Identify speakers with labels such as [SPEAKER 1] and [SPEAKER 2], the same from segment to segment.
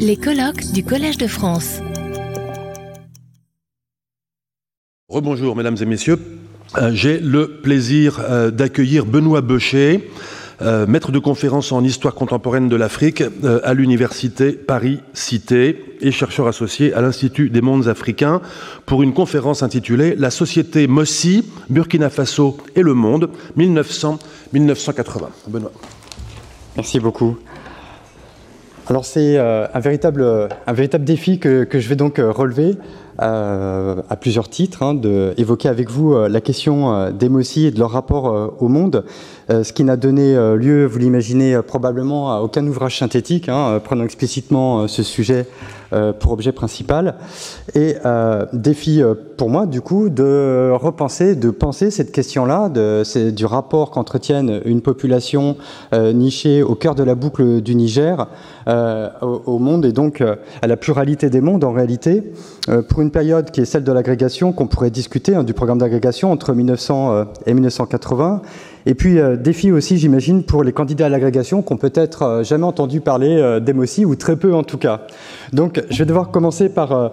[SPEAKER 1] Les colloques du Collège de France.
[SPEAKER 2] Rebonjour, mesdames et messieurs. Euh, J'ai le plaisir euh, d'accueillir Benoît Beucher, euh, maître de conférence en histoire contemporaine de l'Afrique à l'Université Paris-Cité et chercheur associé à l'Institut des mondes africains pour une conférence intitulée La société Mossi, Burkina Faso et le monde, 1900-1980. Benoît.
[SPEAKER 3] Merci beaucoup. Alors c'est euh, un, véritable, un véritable défi que, que je vais donc euh, relever euh, à plusieurs titres, hein, de évoquer avec vous euh, la question euh, des Mossi et de leur rapport au monde, ce qui n'a donné lieu, vous l'imaginez probablement, à aucun ouvrage synthétique, hein, prenant explicitement ce sujet pour objet principal. Et défi pour moi, du coup, de repenser, de penser cette question-là, du rapport qu'entretiennent une population nichée au cœur de la boucle du Niger au, au monde et donc à la pluralité des mondes en réalité, pour une période qui est celle de l'agrégation, qu'on pourrait discuter, hein, du programme d'agrégation entre 1900 euh, et 1980. Et puis euh, défi aussi, j'imagine, pour les candidats à l'agrégation qui ont peut-être euh, jamais entendu parler euh, d'Emossi, ou très peu en tout cas. Donc je vais devoir commencer par,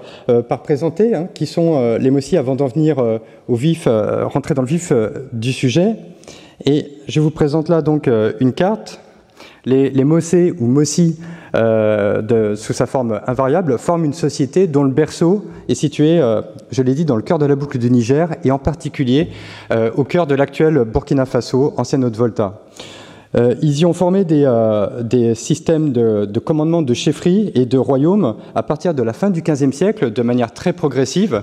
[SPEAKER 3] présenter hein, qui sont les Mossi avant d'en venir au vif, rentrer dans le vif du sujet. Et je vous présente là donc une carte. Les, les ou Mossi, euh, sous sa forme invariable, forment une société dont le berceau est situé, euh, je l'ai dit, dans le cœur de la boucle du Niger et en particulier euh, au cœur de l'actuel Burkina Faso, ancienne Haute-Volta. Euh, ils y ont formé des, euh, systèmes de, de commandement de chefferie et de royaumes à partir de la fin du XVe siècle de manière très progressive.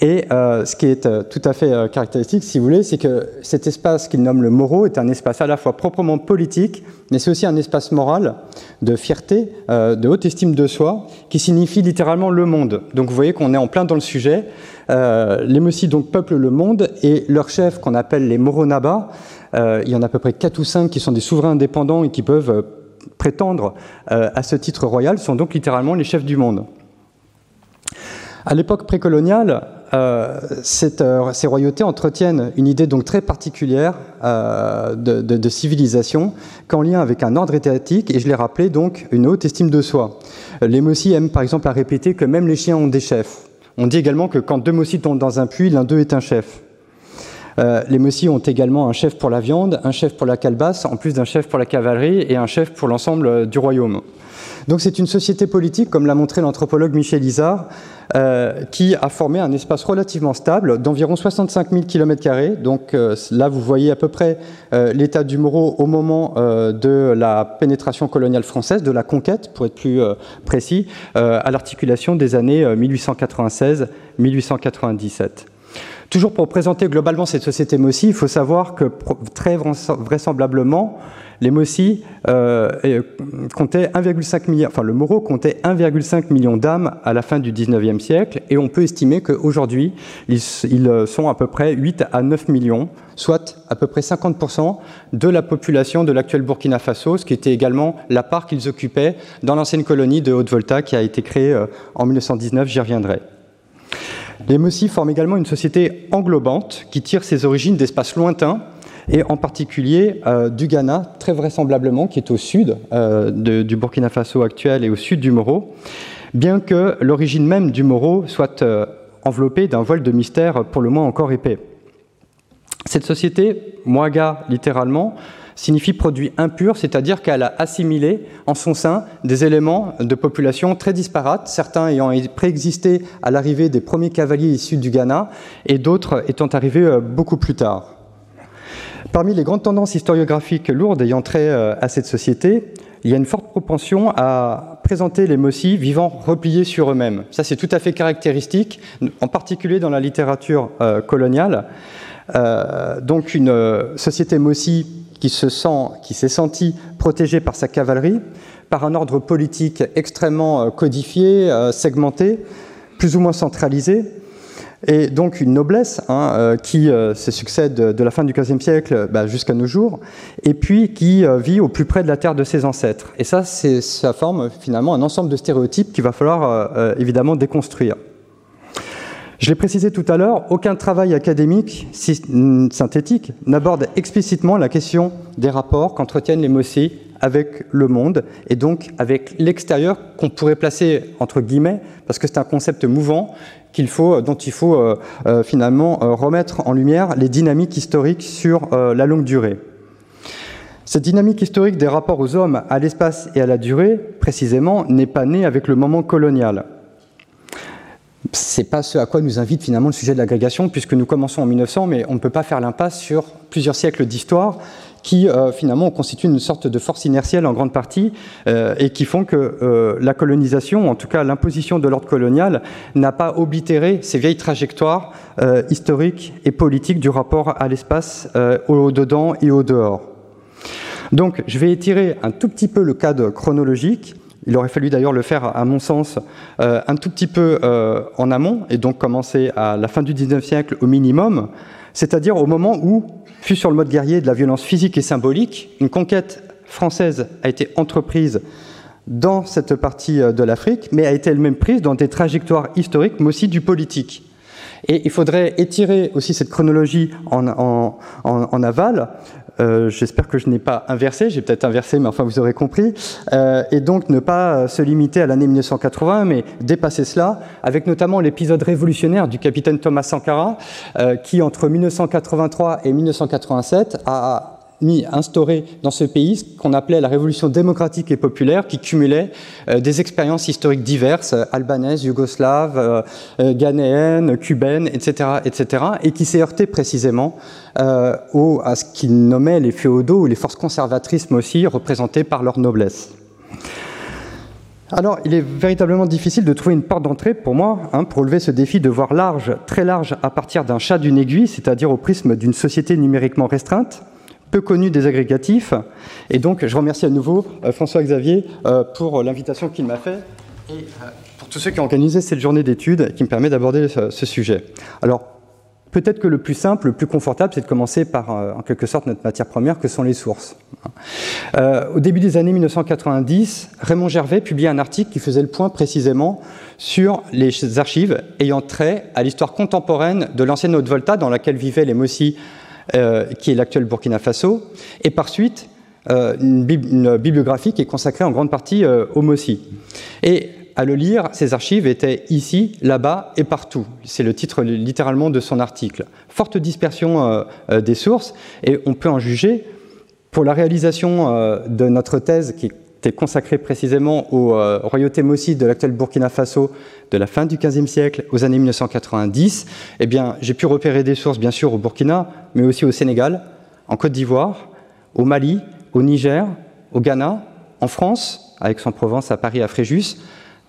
[SPEAKER 3] Et euh, ce qui est tout à fait caractéristique, si vous voulez, c'est que cet espace qu'ils nomment le Moro est un espace à la fois proprement politique, mais c'est aussi un espace moral de fierté, de haute estime de soi, qui signifie littéralement le monde. Donc vous voyez qu'on est en plein dans le sujet. Les Mossi donc peuplent le monde et leurs chefs, qu'on appelle les Moronaba, il y en a à peu près 4 ou 5 qui sont des souverains indépendants et qui peuvent euh, prétendre euh, à ce titre royal, sont donc littéralement les chefs du monde. À l'époque précoloniale, euh, euh, ces royautés entretiennent une idée donc très particulière euh, de civilisation, qu'en lien avec un ordre étatique, et je l'ai rappelé donc une haute estime de soi. Les Mossi aiment par exemple à répéter que même les chiens ont des chefs. On dit également que quand deux Mossi tombent dans un puits, l'un d'eux est un chef. Euh, les Mossi ont également un chef pour la viande, un chef pour la calebasse, en plus d'un chef pour la cavalerie et un chef pour l'ensemble euh, du royaume. Donc c'est une société politique, comme l'a montré l'anthropologue Michel Isard, euh, qui a formé un espace relativement stable d'environ 65 000 km. Donc là, vous voyez à peu près l'état du Moro au moment de la pénétration coloniale française, de la conquête, pour être plus précis, à l'articulation des années euh, 1896-1897. Toujours pour présenter globalement cette société Mossi, il faut savoir que très vraisemb- vraisemblablement, les Mossi euh, comptaient 1,5 milliard, enfin le Moro comptait 1,5 million d'âmes à la fin du 19e siècle, et on peut estimer qu'aujourd'hui, ils, ils, euh, sont à peu près 8 à 9 millions, soit à peu près 50% de la population de l'actuel Burkina Faso, ce qui était également la part qu'ils occupaient dans l'ancienne colonie de Haute-Volta qui a été créée euh, en 1919, j'y reviendrai. Les Mossi forment également une société englobante qui tire ses origines d'espaces lointains et en particulier euh, du Ghana, très vraisemblablement, qui est au sud euh, du Burkina Faso actuel et au sud du Moro, bien que l'origine même du Moro soit euh, enveloppée d'un voile de mystère pour le moins encore épais. Cette société, Mwaga littéralement, signifie produit impur, c'est-à-dire qu'elle a assimilé en son sein des éléments de population très disparates, certains ayant préexisté à l'arrivée des premiers cavaliers issus du Ghana et d'autres étant arrivés euh, beaucoup plus tard. Parmi les grandes tendances historiographiques lourdes ayant trait euh, à cette société, il y a une forte propension à présenter les Mossi vivant repliés sur eux-mêmes. Ça, c'est tout à fait caractéristique, en particulier dans la littérature euh, coloniale. Donc, une société Mossi qui s'est sentie protégée par sa cavalerie, par un ordre politique extrêmement euh, codifié, euh, segmenté, plus ou moins centralisé, et donc une noblesse hein, euh, qui se succède de, la fin du XVe siècle bah, jusqu'à nos jours, et puis qui vit au plus près de la terre de ses ancêtres. Et ça, ça forme finalement un ensemble de stéréotypes qu'il va falloir évidemment déconstruire. Je l'ai précisé tout à l'heure, aucun travail académique sy- synthétique n'aborde explicitement la question des rapports qu'entretiennent les Mossi avec le monde et donc avec l'extérieur qu'on pourrait placer entre guillemets parce que c'est un concept mouvant dont il faut euh, euh, finalement euh, remettre en lumière les dynamiques historiques sur la longue durée. Cette dynamique historique des rapports aux hommes, à l'espace et à la durée, précisément, n'est pas née avec le moment colonial. C'est pas ce à quoi nous invite finalement le sujet de l'agrégation, puisque nous commençons en 1900, mais on ne peut pas faire l'impasse sur plusieurs siècles d'histoire qui euh, finalement constituent une sorte de force inertielle en grande partie euh, et qui font que euh, la colonisation, en tout cas l'imposition de l'ordre colonial, n'a pas oblitéré ces vieilles trajectoires historiques et politiques du rapport à l'espace au dedans et au dehors. Donc je vais étirer un tout petit peu le cadre chronologique il aurait fallu d'ailleurs le faire, à mon sens, euh, un tout petit peu euh, en amont, et donc commencer à la fin du XIXe siècle au minimum, c'est-à-dire au moment où fut sur le mode guerrier de la violence physique et symbolique, une conquête française a été entreprise dans cette partie euh, de l'Afrique, mais a été elle-même prise dans des trajectoires historiques, mais aussi du politique. Et il faudrait étirer aussi cette chronologie en aval euh, j'espère que je n'ai pas inversé, j'ai peut-être inversé, mais enfin vous aurez compris. Euh, et donc ne pas se limiter à l'année 1980, mais dépasser cela, avec notamment l'épisode révolutionnaire du capitaine Thomas Sankara, euh, qui entre 1983 et 1987 a mis, instauré dans ce pays ce qu'on appelait la révolution démocratique et populaire, qui cumulait euh, des expériences historiques diverses, euh, albanaises, yougoslaves, euh, ghanéennes, cubaines, etc., etc., et qui s'est heurté précisément au, à ce qu'il nommait les féodaux ou les forces conservatrices, aussi représentées par leur noblesse. Alors, il est véritablement difficile de trouver une porte d'entrée pour moi, hein, pour relever ce défi de voir large, très large, à partir d'un chat d'une aiguille, c'est-à-dire au prisme d'une société numériquement restreinte peu connu des agrégatifs. Et donc, je remercie à nouveau euh, François-Xavier euh, pour l'invitation qu'il m'a fait et euh, pour tous ceux qui ont organisé cette journée d'études qui me permet d'aborder ce, sujet. Alors, peut-être que le plus simple, le plus confortable, c'est de commencer par, en quelque sorte, notre matière première, que sont les sources. au début des années 1990, Raymond Gervais publiait un article qui faisait le point précisément sur les archives ayant trait à l'histoire contemporaine de l'ancienne Haute-Volta dans laquelle vivaient les Mossi euh, qui est l'actuel Burkina Faso, et par suite euh, une, bibliographie qui est consacrée en grande partie euh, au Mossi. Et à le lire, ces archives étaient ici, là-bas et partout. C'est le titre littéralement de son article. Forte dispersion des sources, et on peut en juger pour la réalisation de notre thèse qui était consacrée précisément aux royautés Mossi de l'actuel Burkina Faso de la fin du XVe siècle aux années 1990, eh bien, j'ai pu repérer des sources, bien sûr, au Burkina, mais aussi au Sénégal, en Côte d'Ivoire, au Mali, au Niger, au Ghana, en France, à Aix-en-Provence, à Paris, à Fréjus,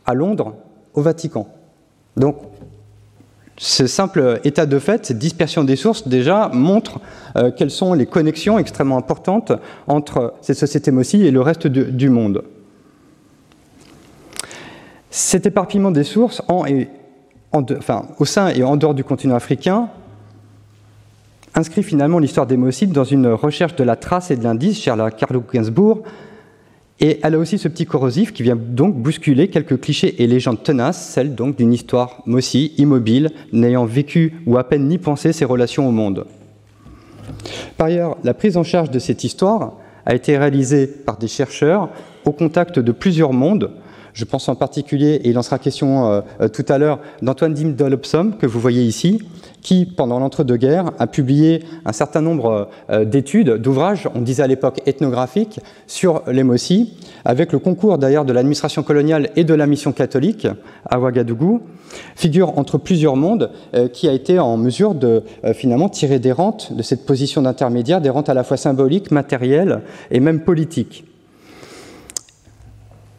[SPEAKER 3] à Londres, au Vatican. Donc, ce simple état de fait, cette dispersion des sources, déjà montre euh, quelles sont les connexions extrêmement importantes entre cette société Mossi et le reste du monde. Cet éparpillement des sources au sein et en dehors du continent africain inscrit finalement l'histoire des Mossides dans une recherche de la trace et de l'indice, cher la Carlo Gainsbourg, et elle a aussi ce petit corrosif qui vient donc bousculer quelques clichés et légendes tenaces, celles donc d'une histoire Mossi immobile, n'ayant vécu ou à peine ni pensé ses relations au monde. Par ailleurs, la prise en charge de cette histoire a été réalisée par des chercheurs au contact de plusieurs mondes, je pense en particulier, et il en sera question euh, euh, tout à l'heure, d'Antoine Dim Dolopsom, que vous voyez ici, qui, pendant l'entre-deux-guerres, a publié un certain nombre euh, d'études, d'ouvrages, on disait à l'époque ethnographiques, sur les avec le concours d'ailleurs de l'administration coloniale et de la mission catholique à Ouagadougou, figure entre plusieurs mondes qui a été en mesure de finalement tirer des rentes de cette position d'intermédiaire, des rentes à la fois symboliques, matérielles et même politiques.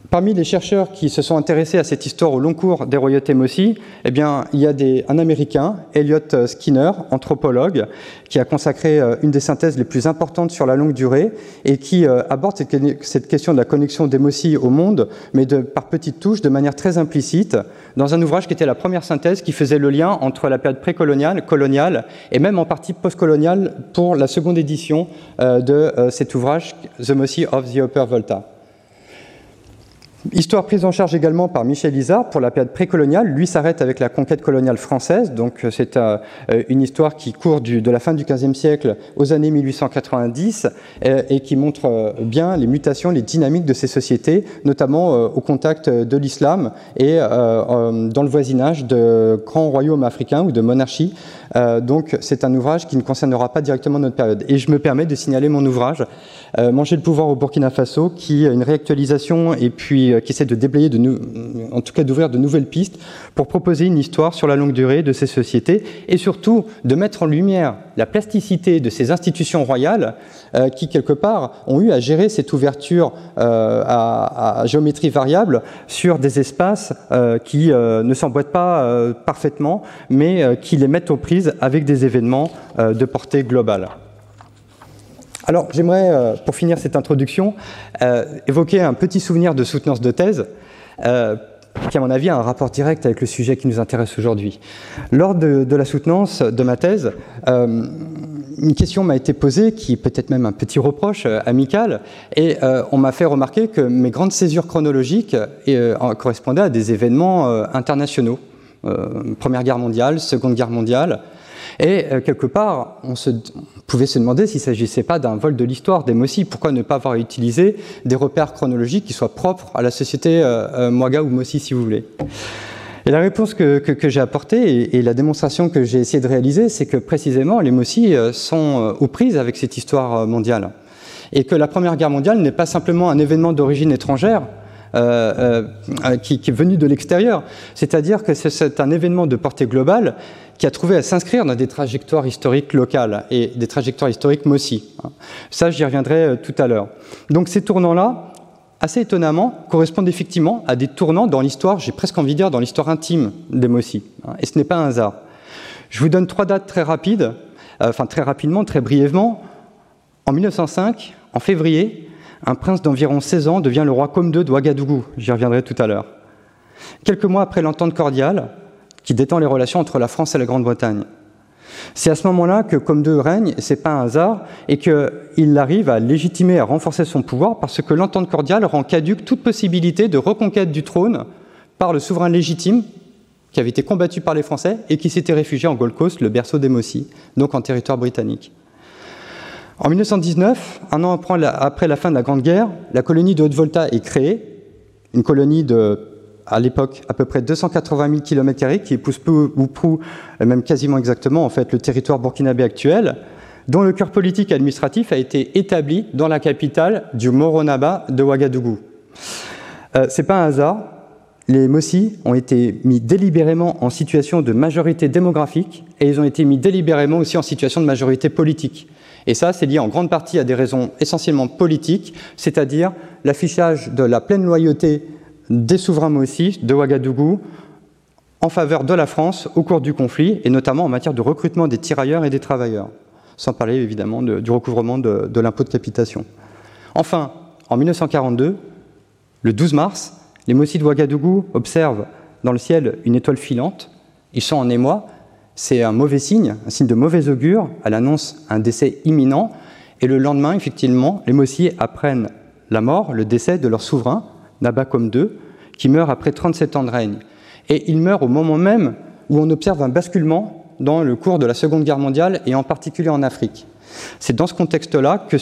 [SPEAKER 3] Parmi les chercheurs qui se sont intéressés à cette histoire au long cours des royautés Mossi, eh bien, il y a un Américain, Elliot Skinner, anthropologue, qui a consacré euh, une des synthèses les plus importantes sur la longue durée et qui euh, aborde cette, question de la connexion des Mossi au monde, mais par petites touches, de manière très implicite, dans un ouvrage qui était la première synthèse qui faisait le lien entre la période précoloniale, coloniale, et même en partie postcoloniale pour la seconde édition euh, de cet ouvrage, The Mossi of the Upper Volta. Histoire prise en charge également par Michel Isard pour la période précoloniale. Lui s'arrête avec la conquête coloniale française, donc euh, c'est euh, une histoire qui court de la fin du XVe siècle aux années 1890 euh, et qui montre bien les mutations, les dynamiques de ces sociétés, notamment au contact de l'islam et dans le voisinage de grands royaumes africains ou de monarchies. Donc c'est un ouvrage qui ne concernera pas directement notre période. Et je me permets de signaler mon ouvrage Manger le pouvoir au Burkina Faso, qui est une réactualisation et puis euh, qui essaie de déblayer, de en tout cas d'ouvrir de nouvelles pistes pour proposer une histoire sur la longue durée de ces sociétés et surtout de mettre en lumière la plasticité de ces institutions royales euh, qui, quelque part, ont eu à gérer cette ouverture euh, à, géométrie variable sur des espaces qui ne s'emboîtent pas parfaitement, mais qui les mettent aux prises avec des événements de portée globale. Alors, j'aimerais, euh, pour finir cette introduction, euh, évoquer un petit souvenir de soutenance de thèse, euh, qui, à mon avis, a un rapport direct avec le sujet qui nous intéresse aujourd'hui. Lors de, la soutenance de ma thèse, une question m'a été posée, qui est peut-être même un petit reproche amical, et on m'a fait remarquer que mes grandes césures chronologiques correspondaient à des événements internationaux. Première Guerre mondiale, Seconde Guerre mondiale, et euh, quelque part, on, se, pouvait se demander s'il ne s'agissait pas d'un vol de l'histoire des Mossi. Pourquoi ne pas avoir utilisé des repères chronologiques qui soient propres à la société euh, euh Mwaga ou Mossi, si vous voulez et la réponse que, que, j'ai apportée et, la démonstration que j'ai essayé de réaliser, c'est que précisément les Mossi euh, sont aux prises avec cette histoire mondiale. Et que la Première Guerre mondiale n'est pas simplement un événement d'origine étrangère, euh, euh, qui, qui, est venu de l'extérieur. C'est-à-dire que c'est un événement de portée globale qui a trouvé à s'inscrire dans des trajectoires historiques locales et des trajectoires historiques. Hein. Ça, j'y reviendrai euh, tout à l'heure. Donc ces tournants-là, assez étonnamment, correspondent effectivement à des tournants dans l'histoire, j'ai presque envie de dire, dans l'histoire intime des Mossi. Hein. Et ce n'est pas un hasard. Je vous donne trois dates très rapides, enfin très rapidement, très brièvement. En 1905, en février, un prince d'environ 16 ans devient le roi Comme II de Ouagadougou. J'y reviendrai tout à l'heure. Quelques mois après l'entente cordiale, qui détend les relations entre la France et la Grande-Bretagne. C'est à ce moment-là que Comme II règne, et c'est pas un hasard, et qu'il arrive à légitimer, à renforcer son pouvoir, parce que l'entente cordiale rend caduque toute possibilité de reconquête du trône par le souverain légitime qui avait été combattu par les Français et qui s'était réfugié en Gold Coast, le berceau des Mossi, donc en territoire britannique. En 1919, un an après la fin de la Grande Guerre, la colonie de Haute-Volta est créée, une colonie de, à l'époque, à peu près 280 000 km qui épouse peu ou prou, même quasiment exactement, en fait, le territoire burkinabé actuel, dont le cœur politique et administratif a été établi dans la capitale du Moronaba de Ouagadougou. Euh, C'est pas un hasard. Les Mossi ont été mis délibérément en situation de majorité démographique et ils ont été mis délibérément aussi en situation de majorité politique. Et ça, c'est lié en grande partie à des raisons essentiellement politiques, c'est-à-dire l'affichage de la pleine loyauté des souverains aussi de Ouagadougou en faveur de la France au cours du conflit, et notamment en matière de recrutement des tirailleurs et des travailleurs, sans parler évidemment du recouvrement de, l'impôt de capitation. Enfin, en 1942, le 12 mars, les Mossi de Ouagadougou observent dans le ciel une étoile filante. Ils sont en émoi c'est un mauvais signe, un signe de mauvais augure. Elle annonce un décès imminent. Et le lendemain, effectivement, les Mossiers apprennent la mort, le décès de leur souverain, Nabakom II, qui meurt après 37 ans de règne. Et il meurt au moment même où on observe un basculement dans le cours de la Seconde Guerre mondiale et en particulier en Afrique. C'est dans ce contexte-là que,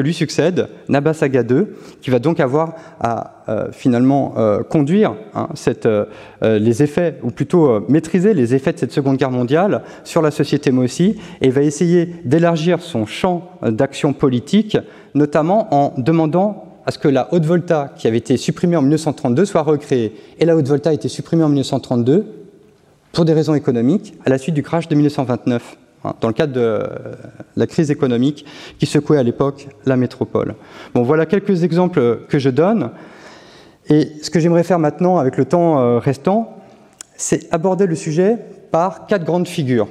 [SPEAKER 3] lui succède Nabasaga II, qui va donc avoir à euh, finalement euh, conduire hein, euh, les effets, ou plutôt maîtriser les effets de cette Seconde Guerre mondiale sur la société Mossi, et va essayer d'élargir son champ d'action politique, notamment en demandant à ce que la haute volta, qui avait été supprimée en 1932, soit recréée. Et la haute volta a été supprimée en 1932 pour des raisons économiques, à la suite du crash de 1929. Hein, dans le cadre de la crise économique qui secouait à l'époque la métropole. Bon, voilà quelques exemples que je donne. Et ce que j'aimerais faire maintenant, avec le temps euh, restant, c'est aborder le sujet par quatre grandes figures.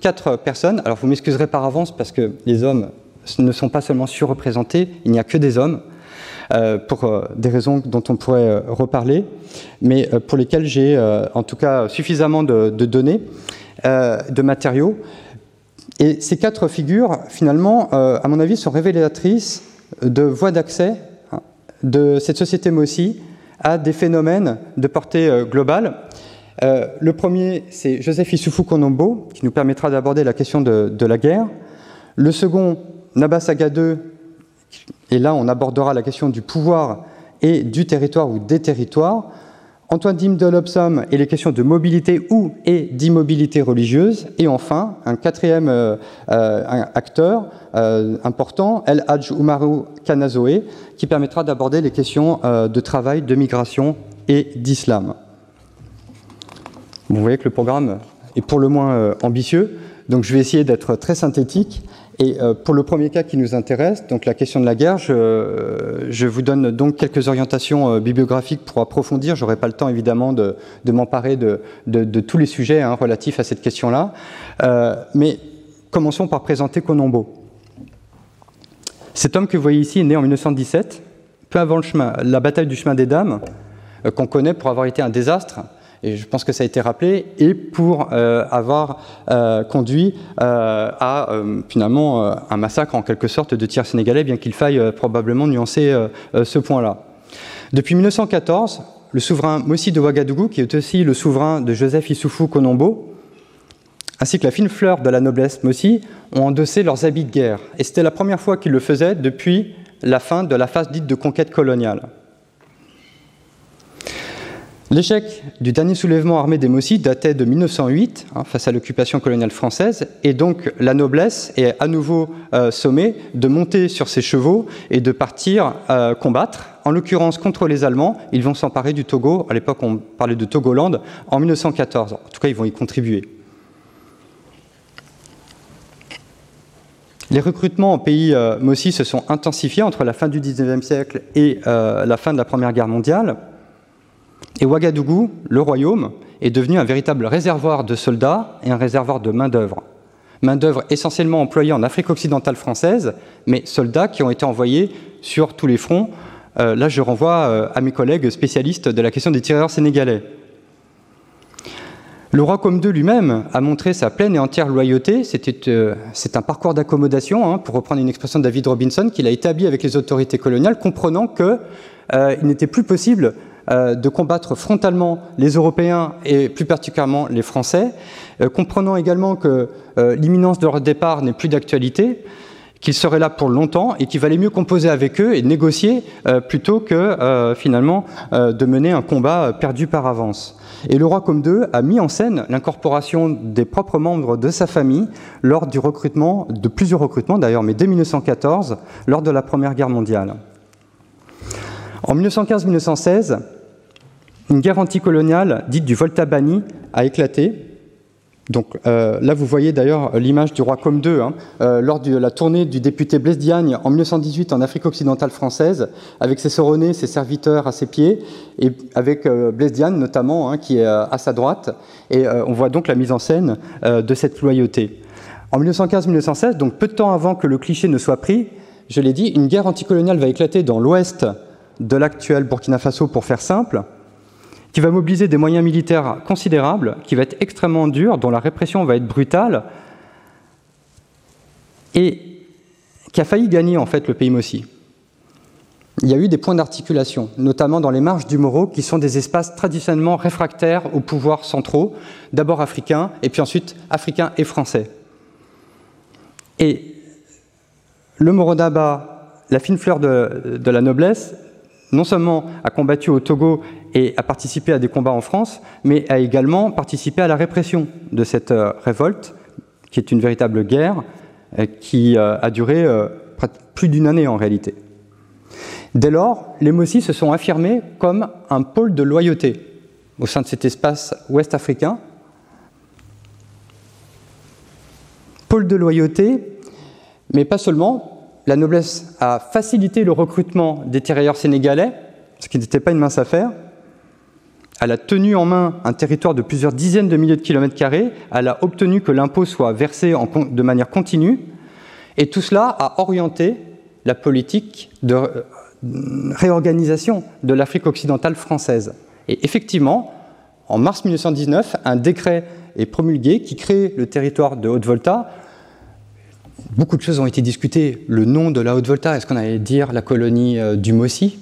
[SPEAKER 3] Quatre personnes. Alors, vous m'excuserez par avance parce que les hommes ne sont pas seulement surreprésentés, il n'y a que des hommes. Euh, pour euh, des raisons dont on pourrait reparler, mais pour lesquelles j'ai en tout cas suffisamment de données, de matériaux et ces quatre figures, finalement, euh, à mon avis, sont révélatrices de voies d'accès hein, de cette société Mossi à des phénomènes de portée euh, globale. Euh, le premier, c'est Joseph Issoufou Konombo, qui nous permettra d'aborder la question de, de, la guerre. Le second, Nabasaga II, et là on abordera la question du pouvoir et du territoire ou des territoires. Antoine Dim de et les questions de mobilité ou et d'immobilité religieuse. Et enfin, un quatrième euh, euh, acteur euh, important, El Hadj Umaru Kanazoe, qui permettra d'aborder les questions de travail, de migration et d'islam. Vous voyez que le programme est pour le moins ambitieux, donc je vais essayer d'être très synthétique et euh, pour le premier cas qui nous intéresse, donc la question de la guerre, je, euh, vous donne donc quelques orientations euh, bibliographiques pour approfondir. J'aurai pas le temps évidemment de, m'emparer de, tous les sujets hein, relatifs à cette question-là. mais commençons par présenter Konombo. Cet homme que vous voyez ici est né en 1917, peu avant le la bataille du chemin des dames, qu'on connaît pour avoir été un désastre et je pense que ça a été rappelé, et pour euh, avoir euh, conduit euh, à finalement un massacre en quelque sorte de tiers sénégalais, bien qu'il faille probablement nuancer ce point-là. Depuis 1914, le souverain Mossi de Ouagadougou, qui est aussi le souverain de Joseph Issoufou Konombo, ainsi que la fine fleur de la noblesse Mossi, ont endossé leurs habits de guerre. Et c'était la première fois qu'ils le faisaient depuis la fin de la phase dite de conquête coloniale. L'échec du dernier soulèvement armé des Mossis datait de 1908, hein, face à l'occupation coloniale française, et donc la noblesse est à nouveau euh, sommée de monter sur ses chevaux et de partir euh, combattre, en l'occurrence contre les Allemands. Ils vont s'emparer du Togo, à l'époque on parlait de Togoland, en 1914. En tout cas, ils vont y contribuer. Les recrutements en pays euh, Mossi se sont intensifiés entre la fin du XIXe siècle et euh, la fin de la Première Guerre mondiale. Et Ouagadougou, le royaume, est devenu un véritable réservoir de soldats et un réservoir de main-d'œuvre. Main-d'œuvre essentiellement employée en Afrique occidentale française, mais soldats qui ont été envoyés sur tous les fronts. Euh, là, je renvoie euh, à mes collègues spécialistes de la question des tireurs sénégalais. Le roi Comme II lui-même a montré sa pleine et entière loyauté. Euh, un parcours d'accommodation, hein, pour reprendre une expression de David Robinson, qu'il a établi avec les autorités coloniales, comprenant qu'il n'était plus possible de combattre frontalement les Européens et plus particulièrement les Français, euh, comprenant également que euh, l'imminence de leur départ n'est plus d'actualité, qu'ils seraient là pour longtemps et qu'il valait mieux composer avec eux et négocier euh, plutôt que euh, finalement euh, de mener un combat perdu par avance. Et le roi comme II a mis en scène l'incorporation des propres membres de sa famille lors du recrutement, de plusieurs recrutements d'ailleurs, mais dès 1914, lors de la Première Guerre mondiale. En 1915-1916, une guerre anticoloniale dite du Volta Bani a éclaté. Donc euh, là, vous voyez d'ailleurs l'image du roi comme II hein, euh, lors de la tournée du député Blaise Diagne en 1918 en Afrique occidentale française, avec ses soronnés, ses serviteurs à ses pieds, et avec euh, Blaise Diagne notamment, hein, qui est euh, à sa droite. Et on voit donc la mise en scène de cette loyauté. En 1915-1916, donc peu de temps avant que le cliché ne soit pris, je l'ai dit, une guerre anticoloniale va éclater dans l'ouest de l'actuel Burkina Faso, pour faire simple, qui va mobiliser des moyens militaires considérables, qui va être extrêmement dur, dont la répression va être brutale, et qui a failli gagner en fait le pays Mossi. Il y a eu des points d'articulation, notamment dans les marges du Moro, qui sont des espaces traditionnellement réfractaires aux pouvoirs centraux, d'abord africains, et puis ensuite africains et français. Et le Morodaba, la fine fleur de, de la noblesse, non seulement a combattu au Togo et a participé à des combats en France, mais a également participé à la répression de cette euh, révolte, qui est une véritable guerre euh, qui euh, a duré plus d'une année en réalité. Dès lors, les Mossis se sont affirmés comme un pôle de loyauté au sein de cet espace ouest-africain. Pôle de loyauté, mais pas seulement, la noblesse a facilité le recrutement des tirailleurs sénégalais, ce qui n'était pas une mince affaire. Elle a tenu en main un territoire de plusieurs dizaines de milliers de kilomètres carrés. Elle a obtenu que l'impôt soit versé de manière continue. Et tout cela a orienté la politique de euh, réorganisation de l'Afrique occidentale française. Et effectivement, en mars 1919, un décret est promulgué qui crée le territoire de Haute-Volta Beaucoup de choses ont été discutées. Le nom de la Haute-Volta, est-ce qu'on allait dire la colonie euh, du Mossi?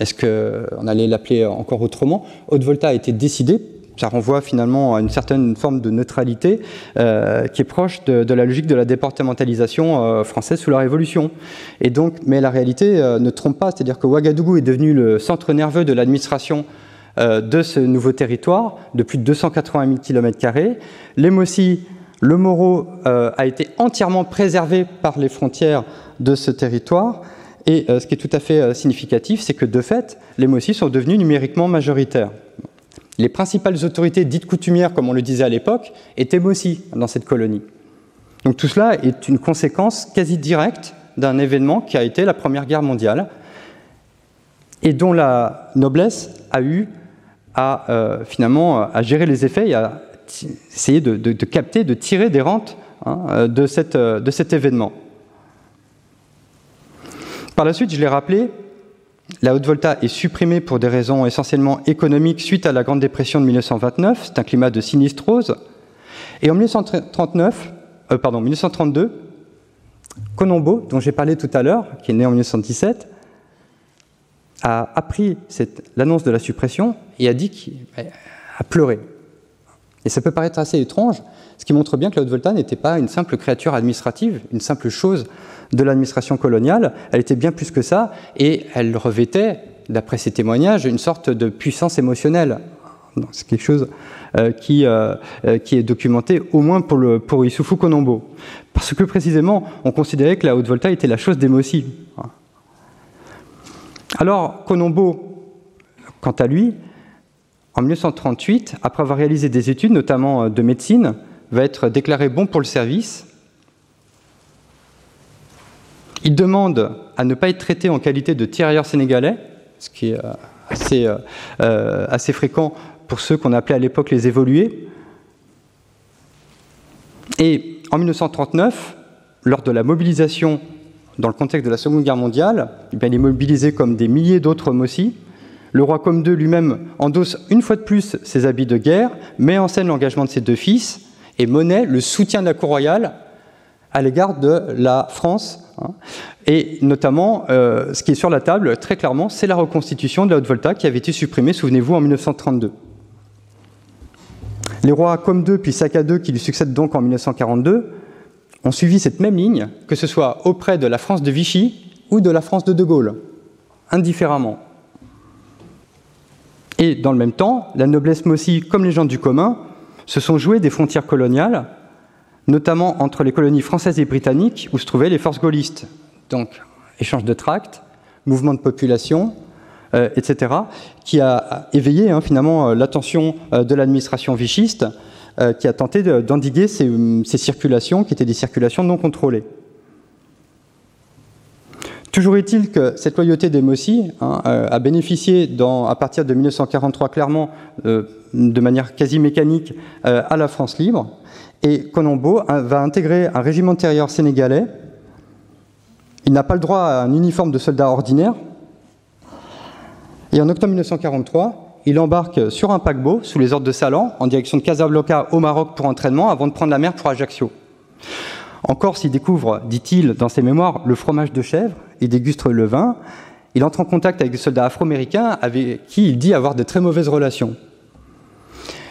[SPEAKER 3] Est-ce qu'on allait l'appeler encore autrement Haute-Volta a été décidé ça renvoie finalement à une certaine forme de neutralité euh, qui est proche de, la logique de la départementalisation euh, française sous la Révolution. Et donc, mais la réalité euh, ne trompe pas, c'est-à-dire que Ouagadougou est devenu le centre nerveux de l'administration de ce nouveau territoire de plus de 280 000 km. Les le Moro a été entièrement préservé par les frontières de ce territoire. Et ce qui est tout à fait significatif, c'est que de fait, les Mossi sont devenus numériquement majoritaires. Les principales autorités dites coutumières, comme on le disait à l'époque, étaient aussi dans cette colonie. Donc tout cela est une conséquence quasi directe d'un événement qui a été la Première Guerre mondiale et dont la noblesse a eu à euh, finalement à gérer les effets et à essayer de, capter, de tirer des rentes hein, euh, euh, de cet événement. Par la suite, je l'ai rappelé, la Haute-Volta est supprimée pour des raisons essentiellement économiques suite à la Grande Dépression de 1929. C'est un climat de sinistrose. Et en 1939, euh, pardon, 1932, Conombo, dont j'ai parlé tout à l'heure, qui est né en 1917, a appris l'annonce de la suppression et a dit qu'il a pleuré. Et ça peut paraître assez étrange, ce qui montre bien que la Haute-Volta n'était pas une simple créature administrative, une simple chose de l'administration coloniale, elle était bien plus que ça, et elle revêtait, d'après ses témoignages, une sorte de puissance émotionnelle. C'est quelque chose euh, qui, euh, euh, qui, est documenté au moins pour, le, Konombo. Parce que précisément, on considérait que la haute volta était la chose d'émotion. Alors, Konombo, quant à lui, en 1938, après avoir réalisé des études, notamment de médecine, va être déclaré bon pour le service il demande à ne pas être traité en qualité de tirailleur sénégalais, ce qui est euh, assez, euh, euh, assez fréquent pour ceux qu'on appelait à l'époque les évolués. Et en 1939, lors de la mobilisation dans le contexte de la Seconde Guerre mondiale, eh il est mobilisé comme des milliers d'autres Mossi. Le roi comme II lui-même endosse une fois de plus ses habits de guerre, met en scène l'engagement de ses deux fils et monnaie le soutien de la cour royale à l'égard de la France Hein. Et notamment, euh, ce qui est sur la table, très clairement, c'est la reconstitution de la Haute-Volta qui avait été supprimée, souvenez-vous, en 1932. Les rois comme II puis Saka II, qui lui succèdent donc en 1942, ont suivi cette même ligne, que ce soit auprès de la France de Vichy ou de la France de De Gaulle, indifféremment. Et dans le même temps, la noblesse Mossi, comme les gens du commun, se sont joués des frontières coloniales notamment entre les colonies françaises et britanniques où se trouvaient les forces gaullistes. Donc, échange de tracts, mouvement de population, euh, etc., qui a éveillé hein, finalement euh, l'attention euh, de l'administration vichiste, qui a tenté d'endiguer ces, circulations, qui étaient des circulations non contrôlées. Toujours est-il que cette loyauté des Mossi hein, a bénéficié à partir de 1943 clairement de manière quasi mécanique à la France libre, et Konombo va intégrer un régiment intérieur sénégalais. Il n'a pas le droit à un uniforme de soldat ordinaire. Et en octobre 1943, il embarque sur un paquebot sous les ordres de Salan en direction de Casablanca au Maroc pour entraînement avant de prendre la mer pour Ajaccio. En Corse, il découvre, dit-il dans ses mémoires, le fromage de chèvre et déguste le vin. Il entre en contact avec des soldats afro-américains avec qui il dit avoir de très mauvaises relations.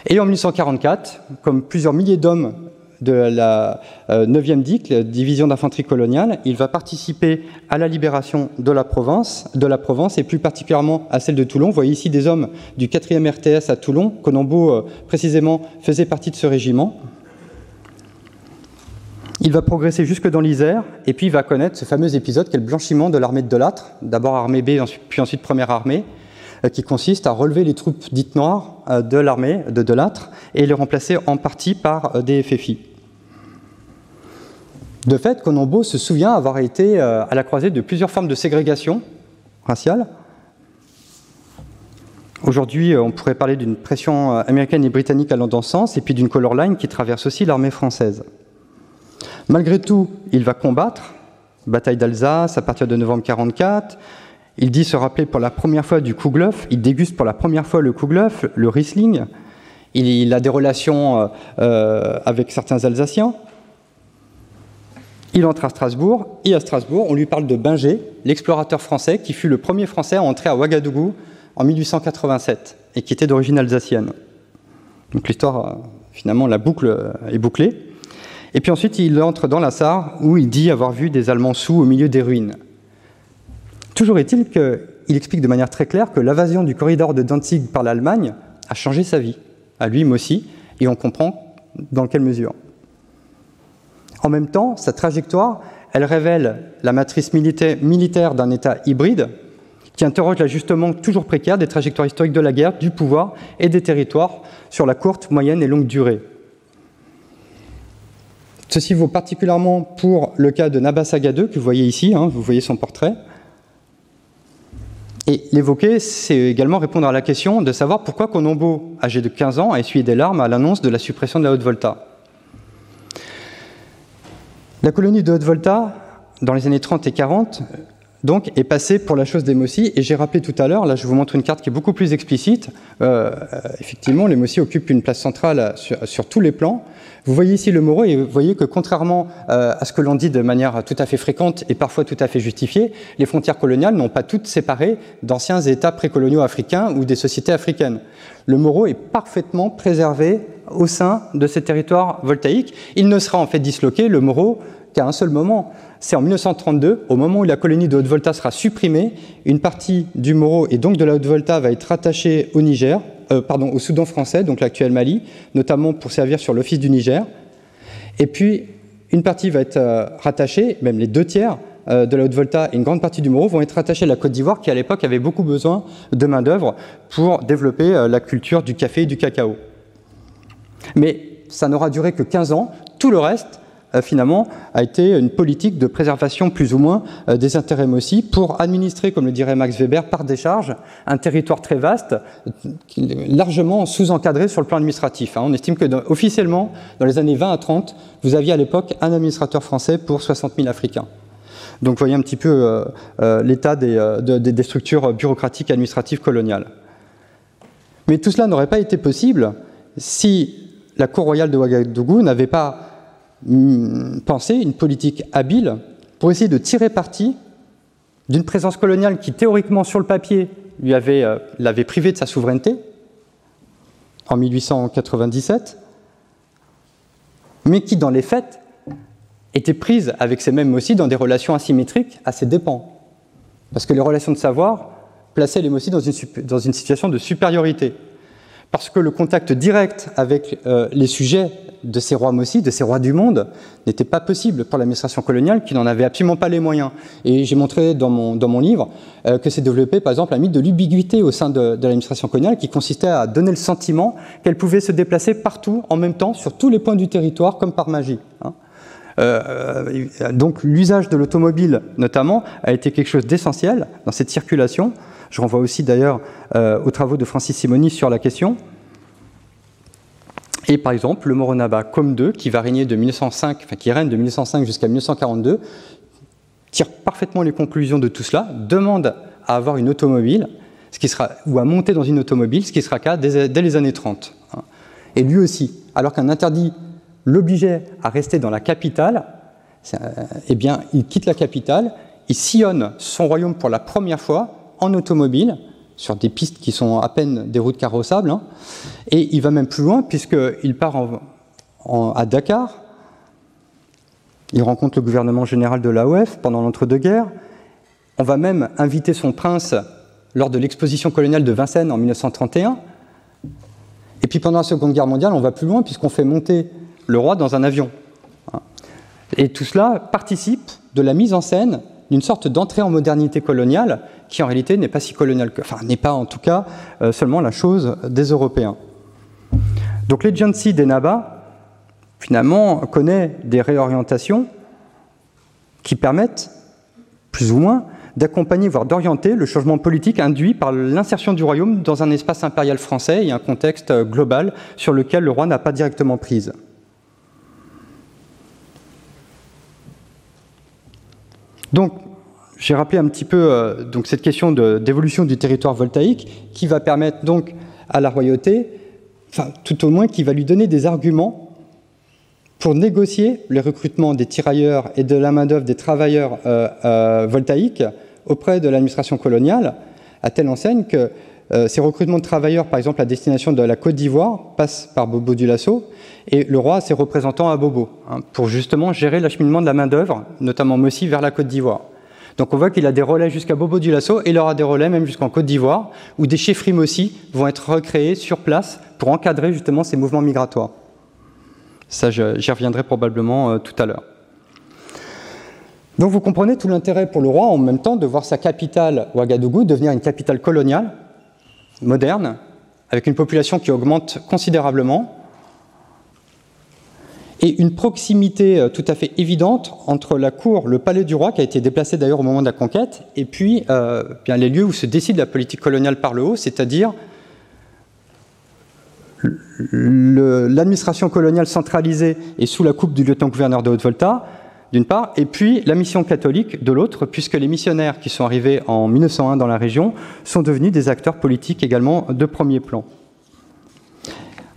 [SPEAKER 3] Et en 1844, comme plusieurs milliers d'hommes de la 9e euh, DIC, la division d'infanterie coloniale, il va participer à la libération de la Provence, de la Provence et plus particulièrement à celle de Toulon. Vous voyez ici des hommes du 4e RTS à Toulon. Conombo, euh, précisément, faisait partie de ce régiment. Il va progresser jusque dans l'Isère et puis il va connaître ce fameux épisode qui est le blanchiment de l'armée de Delattre, d'abord armée B, puis ensuite première armée, euh, qui consiste à relever les troupes dites noires euh, de l'armée de Delattre et les remplacer en partie par euh, des FFI. De fait, Conombo se souvient avoir été à la croisée de plusieurs formes de ségrégation raciale. Aujourd'hui, on pourrait parler d'une pression américaine et britannique allant dans ce sens, et puis d'une color line qui traverse aussi l'armée française. Malgré tout, il va combattre, bataille d'Alsace à partir de novembre 1944, il dit se rappeler pour la première fois du Kouglof, il déguste pour la première fois le Kouglof, le Riesling, il, a des relations euh, euh, avec certains Alsaciens. Il entre à Strasbourg, et à Strasbourg, on lui parle de Binger, l'explorateur français qui fut le premier français à entrer à Ouagadougou en 1887 et qui était d'origine alsacienne. Donc l'histoire, euh, finalement, la boucle est bouclée. Et puis ensuite, il entre dans la Sarre où il dit avoir vu des Allemands sous au milieu des ruines. Toujours est-il qu'il explique de manière très claire que l'invasion du corridor de Danzig par l'Allemagne a changé sa vie, à lui aussi, et on comprend dans quelle mesure. En même temps, sa trajectoire, elle révèle la matrice militaire d'un État hybride qui interroge l'ajustement toujours précaire des trajectoires historiques de la guerre, du pouvoir et des territoires sur la courte, moyenne et longue durée. Ceci vaut particulièrement pour le cas de Nabasaga II, que vous voyez ici, hein, vous voyez son portrait. Et l'évoquer, c'est également répondre à la question de savoir pourquoi Konombo, âgé de 15 ans, a essuyé des larmes à l'annonce de la suppression de la Haute-Volta. La colonie de Haute-Volta, dans les années 30 et 40, donc, est passée pour la chose des Mossi. Et j'ai rappelé tout à l'heure, là je vous montre une carte qui est beaucoup plus explicite. Euh, effectivement, les Mossi occupent une place centrale sur tous les plans. Vous voyez ici le Moro et vous voyez que contrairement euh, à ce que l'on dit de manière tout à fait fréquente et parfois tout à fait justifiée, les frontières coloniales n'ont pas toutes séparé d'anciens États précoloniaux africains ou des sociétés africaines. Le Moro est parfaitement préservé au sein de ces territoires voltaïques. Il ne sera en fait disloqué, le Moro, qu'à un seul moment. C'est en 1932, au moment où la colonie de Haute-Volta sera supprimée, une partie du Moro et donc de la Haute-Volta va être rattachée au Niger, euh, au Soudan français, donc l'actuel Mali, notamment pour servir sur l'Office du Niger. Et puis, une partie va être euh, rattachée, même les deux tiers euh, de la Haute-Volta et une grande partie du Moro vont être rattachés à la Côte d'Ivoire, qui à l'époque avait beaucoup besoin de main-d'œuvre pour développer la culture du café et du cacao. Mais ça n'aura duré que 15 ans. Tout le reste finalement, a été une politique de préservation plus ou moins euh, des intérêts aussi pour administrer, comme le dirait Max Weber, par décharge, un territoire très vaste, largement sous-encadré sur le plan administratif. Hein. On estime que officiellement, dans les années 20 à 30, vous aviez à l'époque un administrateur français pour 60 000 Africains. Donc vous voyez un petit peu euh, l'état des, des, structures bureaucratiques administratives coloniales. Mais tout cela n'aurait pas été possible si la cour royale de Ouagadougou n'avait pas penser une politique habile pour essayer de tirer parti d'une présence coloniale qui, théoriquement, sur le papier, lui avait, euh, l'avait privé de sa souveraineté en 1897, mais qui, dans les faits, était prise avec ces mêmes aussi dans des relations asymétriques à ses dépens. Parce que les relations de savoir plaçaient les Mossi dans une, dans une situation de supériorité. Parce que le contact direct avec euh, les sujets de ces rois Mossi, de ces rois du monde, n'était pas possible pour l'administration coloniale qui n'en avait absolument pas les moyens. Et j'ai montré dans mon, dans mon livre euh, que s'est développé par exemple un mythe de l'ubiguïté au sein de, l'administration coloniale qui consistait à donner le sentiment qu'elle pouvait se déplacer partout en même temps sur tous les points du territoire comme par magie. Hein. Euh, donc l'usage de l'automobile notamment a été quelque chose d'essentiel dans cette circulation. Je renvoie aussi d'ailleurs euh, aux travaux de Francis Simoni sur la question. Et par exemple, le Moronaba comme II, qui va régner de 1905, enfin, qui règne de 1905 jusqu'à 1942, tire parfaitement les conclusions de tout cela, demande à avoir une automobile, ce qui sera, ou à monter dans une automobile, ce qui sera cas dès, les années 30. Hein. Et lui aussi, alors qu'un interdit l'obligeait à rester dans la capitale, euh, eh bien, il quitte la capitale, il sillonne son royaume pour la première fois en automobile, sur des pistes qui sont à peine des routes carrossables. Hein. Et il va même plus loin, puisqu'il part à Dakar. Il rencontre le gouvernement général de l'AOF pendant l'entre-deux-guerres. On va même inviter son prince lors de l'exposition coloniale de Vincennes en 1931. Et puis pendant la Seconde Guerre mondiale, on va plus loin, puisqu'on fait monter le roi dans un avion. Hein. Et tout cela participe de la mise en scène d'une sorte d'entrée en modernité coloniale qui en réalité n'est pas si coloniale que, enfin n'est pas en tout cas euh, seulement la chose des Européens. Donc l'agency des Naba, finalement, connaît des réorientations qui permettent, plus ou moins, d'accompagner, voire d'orienter le changement politique induit par l'insertion du royaume dans un espace impérial français et un contexte global sur lequel le roi n'a pas directement prise. Donc, j'ai rappelé un petit peu euh, donc cette question d'évolution du territoire voltaïque qui va permettre donc à la royauté, enfin tout au moins qui va lui donner des arguments pour négocier le recrutement des tirailleurs et de la main-d'œuvre des travailleurs euh, euh, voltaïques auprès de l'administration coloniale, à telle enseigne que euh, ces recrutements de travailleurs, par exemple à destination de la Côte d'Ivoire, passent par Bobo du Lasso, et le roi a ses représentants à Bobo, hein, pour justement gérer l'acheminement de la main-d'œuvre, notamment aussi vers la Côte d'Ivoire. Donc on voit qu'il a des relais jusqu'à Bobo du Lasso, et il aura des relais même jusqu'en Côte d'Ivoire, où des chefferies aussi vont être recréés sur place pour encadrer justement ces mouvements migratoires. Ça, j'y reviendrai probablement euh, tout à l'heure. Donc vous comprenez tout l'intérêt pour le roi en même temps de voir sa capitale, Ouagadougou, devenir une capitale coloniale, moderne, avec une population qui augmente considérablement, et une proximité euh, tout à fait évidente entre la cour, le palais du roi, qui a été déplacé d'ailleurs au moment de la conquête, et puis euh, bien les lieux où se décide la politique coloniale par le haut, c'est-à-dire l'administration coloniale centralisée et sous la coupe du lieutenant-gouverneur de Haute-Volta, d'une part, et puis la mission catholique de l'autre, puisque les missionnaires qui sont arrivés en 1901 dans la région sont devenus des acteurs politiques également de premier plan.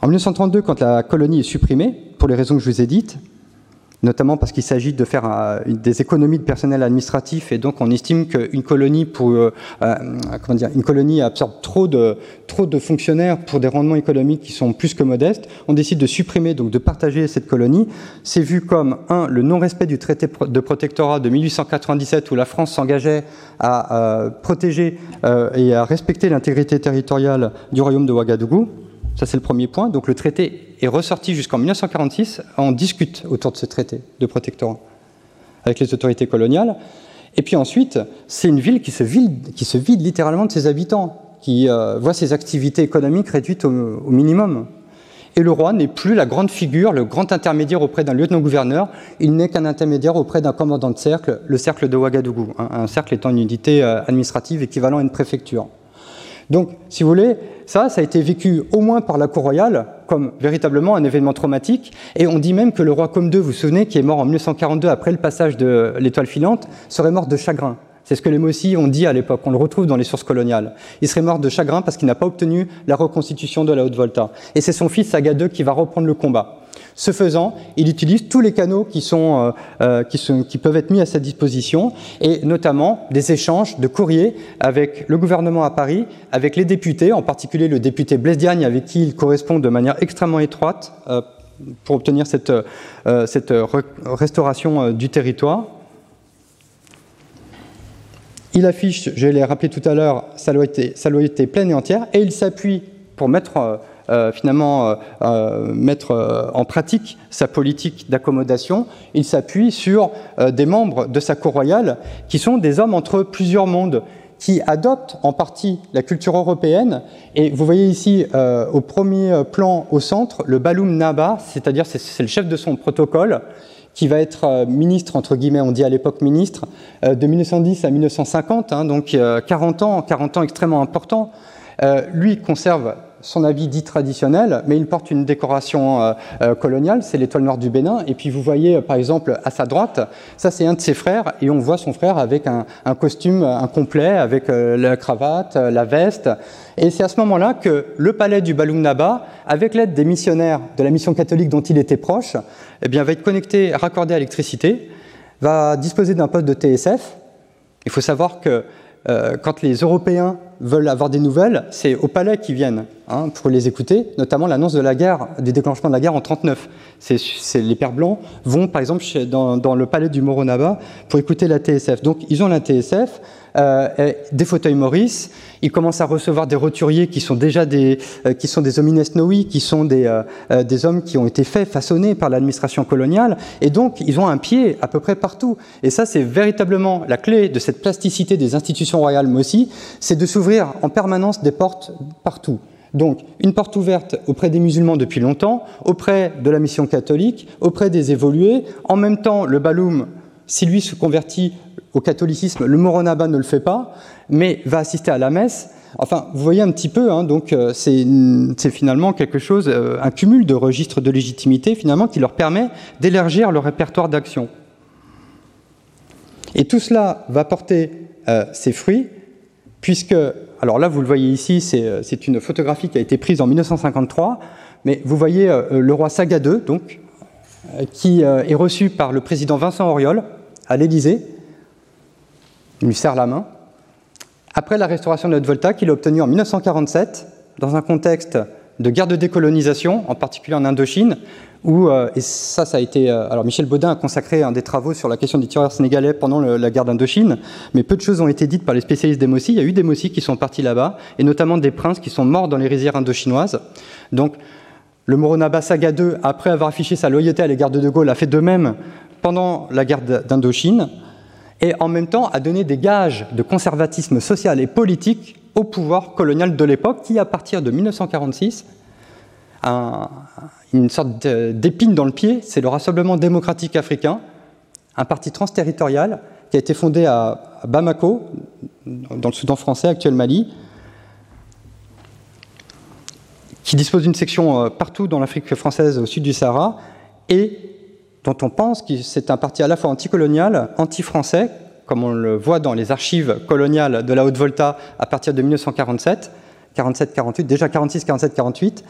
[SPEAKER 3] En 1932, quand la colonie est supprimée, pour les raisons que je vous ai dites, notamment parce qu'il s'agit de faire euh, des économies de personnel administratif et donc on estime qu'une colonie pour euh, euh, comment dire une colonie absorbe trop de trop de fonctionnaires pour des rendements économiques qui sont plus que modestes. On décide de supprimer donc de partager cette colonie. C'est vu comme un le non-respect du traité de protectorat de 1897 où la France s'engageait à protéger et à respecter l'intégrité territoriale du royaume de Ouagadougou. Ça, c'est le premier point. Donc le traité est ressorti jusqu'en 1946. On discute autour de ce traité de protectorat avec les autorités coloniales. Et puis ensuite, c'est une ville qui se vide, littéralement de ses habitants, qui euh, voit ses activités économiques réduites au, minimum. Et le roi n'est plus la grande figure, le grand intermédiaire auprès d'un lieutenant-gouverneur, il n'est qu'un intermédiaire auprès d'un commandant de cercle, le cercle de Ouagadougou, un cercle étant une unité euh, administrative équivalent à une préfecture. Donc, si vous voulez, ça, ça a été vécu au moins par la cour royale comme véritablement un événement traumatique. Et on dit même que le roi Comme II, vous vous souvenez, qui est mort en 1942 après le passage de l'étoile filante, serait mort de chagrin. C'est ce que les Mossi ont dit à l'époque, on le retrouve dans les sources coloniales. Il serait mort de chagrin parce qu'il n'a pas obtenu la reconstitution de la Haute-Volta. Et c'est son fils Saga II qui va reprendre le combat. Ce faisant, il utilise tous les canaux qui, sont, euh, euh, qui, sont, qui, peuvent être mis à sa disposition, et notamment des échanges de courriers avec le gouvernement à Paris, avec les députés, en particulier le député Blaise Diagne, avec qui il correspond de manière extrêmement étroite euh, pour obtenir cette, cette restauration du territoire. Il affiche, je l'ai rappelé tout à l'heure, sa loyauté, pleine et entière, et il s'appuie pour mettre euh, finalement euh, euh, mettre en pratique sa politique d'accommodation, il s'appuie sur des membres de sa cour royale qui sont des hommes entre plusieurs mondes, qui adoptent en partie la culture européenne. Et vous voyez ici au premier plan au centre le Baloum Naba, c'est-à-dire c'est le chef de son protocole qui va être ministre, entre guillemets, on dit à l'époque ministre, de 1910 à 1950, hein, donc 40 ans, 40 ans extrêmement importants. lui conserve son habit dit traditionnel, mais il porte une décoration euh, euh, coloniale, c'est l'étoile noire du Bénin. Et puis vous voyez, euh, par exemple, à sa droite, ça c'est un de ses frères, et on voit son frère avec un, costume incomplet, avec la cravate, la veste. Et c'est à ce moment-là que le palais du Balum Naba, avec l'aide des missionnaires de la mission catholique dont il était proche, eh bien, va être connecté, raccordé à l'électricité, va disposer d'un poste de TSF. Il faut savoir que quand les Européens veulent avoir des nouvelles, c'est au palais qu'ils viennent hein, pour les écouter, notamment l'annonce de la guerre, du déclenchement de la guerre en 39. C'est, les Pères Blancs vont, par exemple, dans, dans, le palais du Moronaba pour écouter la TSF. Donc, ils ont la TSF, euh, des fauteuils Maurice. Ils commencent à recevoir des roturiers qui sont déjà des, euh, qui sont des homines noui, qui sont des, euh, des hommes qui ont été faits, façonnés par l'administration coloniale. Et donc, ils ont un pied à peu près partout. Et ça, c'est véritablement la clé de cette plasticité des institutions royales, mais aussi, c'est de s'ouvrir en permanence des portes partout. Donc, une porte ouverte auprès des musulmans depuis longtemps, auprès de la mission catholique, auprès des évolués. En même temps, le Baloum, si lui se convertit au catholicisme, le Moronaba ne le fait pas, mais va assister à la messe. Enfin, vous voyez un petit peu, hein, donc euh, c'est finalement quelque chose, euh, un cumul de registres de légitimité finalement qui leur permet d'élargir le répertoire d'action. Et tout cela va porter euh, ses fruits, puisque, alors là vous le voyez ici, c'est une photographie qui a été prise en 1953, mais vous voyez le roi Saga II, donc qui est reçu par le président Vincent Auriol à l'Élysée. Il lui serre la main. Après la restauration de notre Volta, qu'il a obtenue en 1947, dans un contexte de guerre de décolonisation, en particulier en Indochine, où, euh, et ça, ça a été. Euh, alors, Michel Baudin a consacré un des travaux sur la question des tireurs sénégalais pendant la guerre d'Indochine, mais peu de choses ont été dites par les spécialistes des Mossi. Il y a eu des Mossi qui sont partis là-bas, et notamment des princes qui sont morts dans les rizières indochinoises. Donc, le Moronaba Saga II, après avoir affiché sa loyauté à l'égard de De Gaulle, a fait de même pendant la guerre d'Indochine, et en même temps a donné des gages de conservatisme social et politique au pouvoir colonial de l'époque, qui, à partir de 1946, a une sorte d'épine dans le pied, c'est le Rassemblement démocratique africain, un parti transterritorial qui a été fondé à Bamako, dans le Soudan français, actuel Mali, qui dispose d'une section euh, partout dans l'Afrique française au sud du Sahara, et dont on pense que c'est un parti à la fois anticolonial, anti-français, comme on le voit dans les archives coloniales de la Haute-Volta à partir de 1947, 47-48, déjà 46, 47, 48.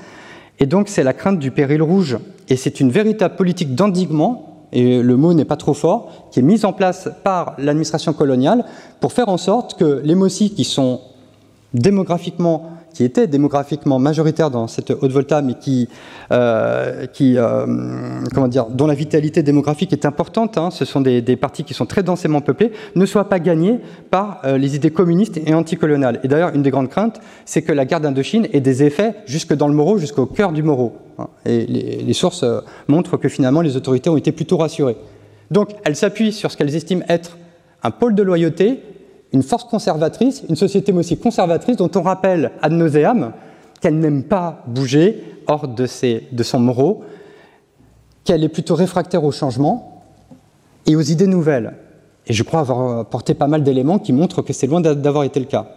[SPEAKER 3] Et donc c'est la crainte du péril rouge. Et c'est une véritable politique d'endiguement, et le mot n'est pas trop fort, qui est mise en place par l'administration coloniale pour faire en sorte que les Mossi, qui sont démographiquement qui était démographiquement majoritaire dans cette haute volta, mais qui, euh, euh, comment dire, dont la vitalité démographique est importante, hein, ce sont des, partis qui sont très densément peuplés, ne soient pas gagnés par euh, les idées communistes et anticoloniales. Et d'ailleurs, une des grandes craintes, c'est que la guerre d'Indochine ait des effets jusque dans le Moro, jusqu'au cœur du Moro. Hein. Et les sources montrent que finalement, les autorités ont été plutôt rassurées. Donc, elles s'appuient sur ce qu'elles estiment être un pôle de loyauté une force conservatrice, une société aussi conservatrice dont on rappelle ad nauseam qu'elle n'aime pas bouger hors de, son moraux, qu'elle est plutôt réfractaire au changement et aux idées nouvelles. Et je crois avoir apporté pas mal d'éléments qui montrent que c'est loin d'avoir été le cas.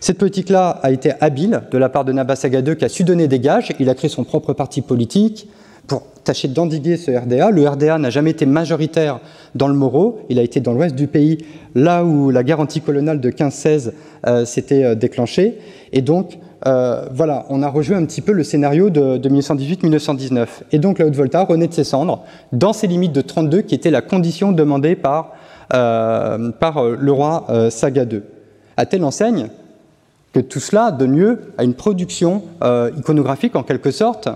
[SPEAKER 3] Cette politique-là a été habile de la part de Nabasaga II qui a su donner des gages. Il a créé son propre parti politique, pour tâcher d'endiguer ce RDA. Le RDA n'a jamais été majoritaire dans le Moro, il a été dans l'ouest du pays, là où la guerre anticoloniale de 15-16 euh, s'était euh, déclenchée. Et donc, euh, voilà, on a rejoué un petit peu le scénario de, 1918-1919. Et donc la Haute-Volta renaît de ses cendres, dans ses limites de 32, qui était la condition demandée par, par le roi Saga II. À telle enseigne que tout cela donne lieu à une production iconographique, en quelque sorte,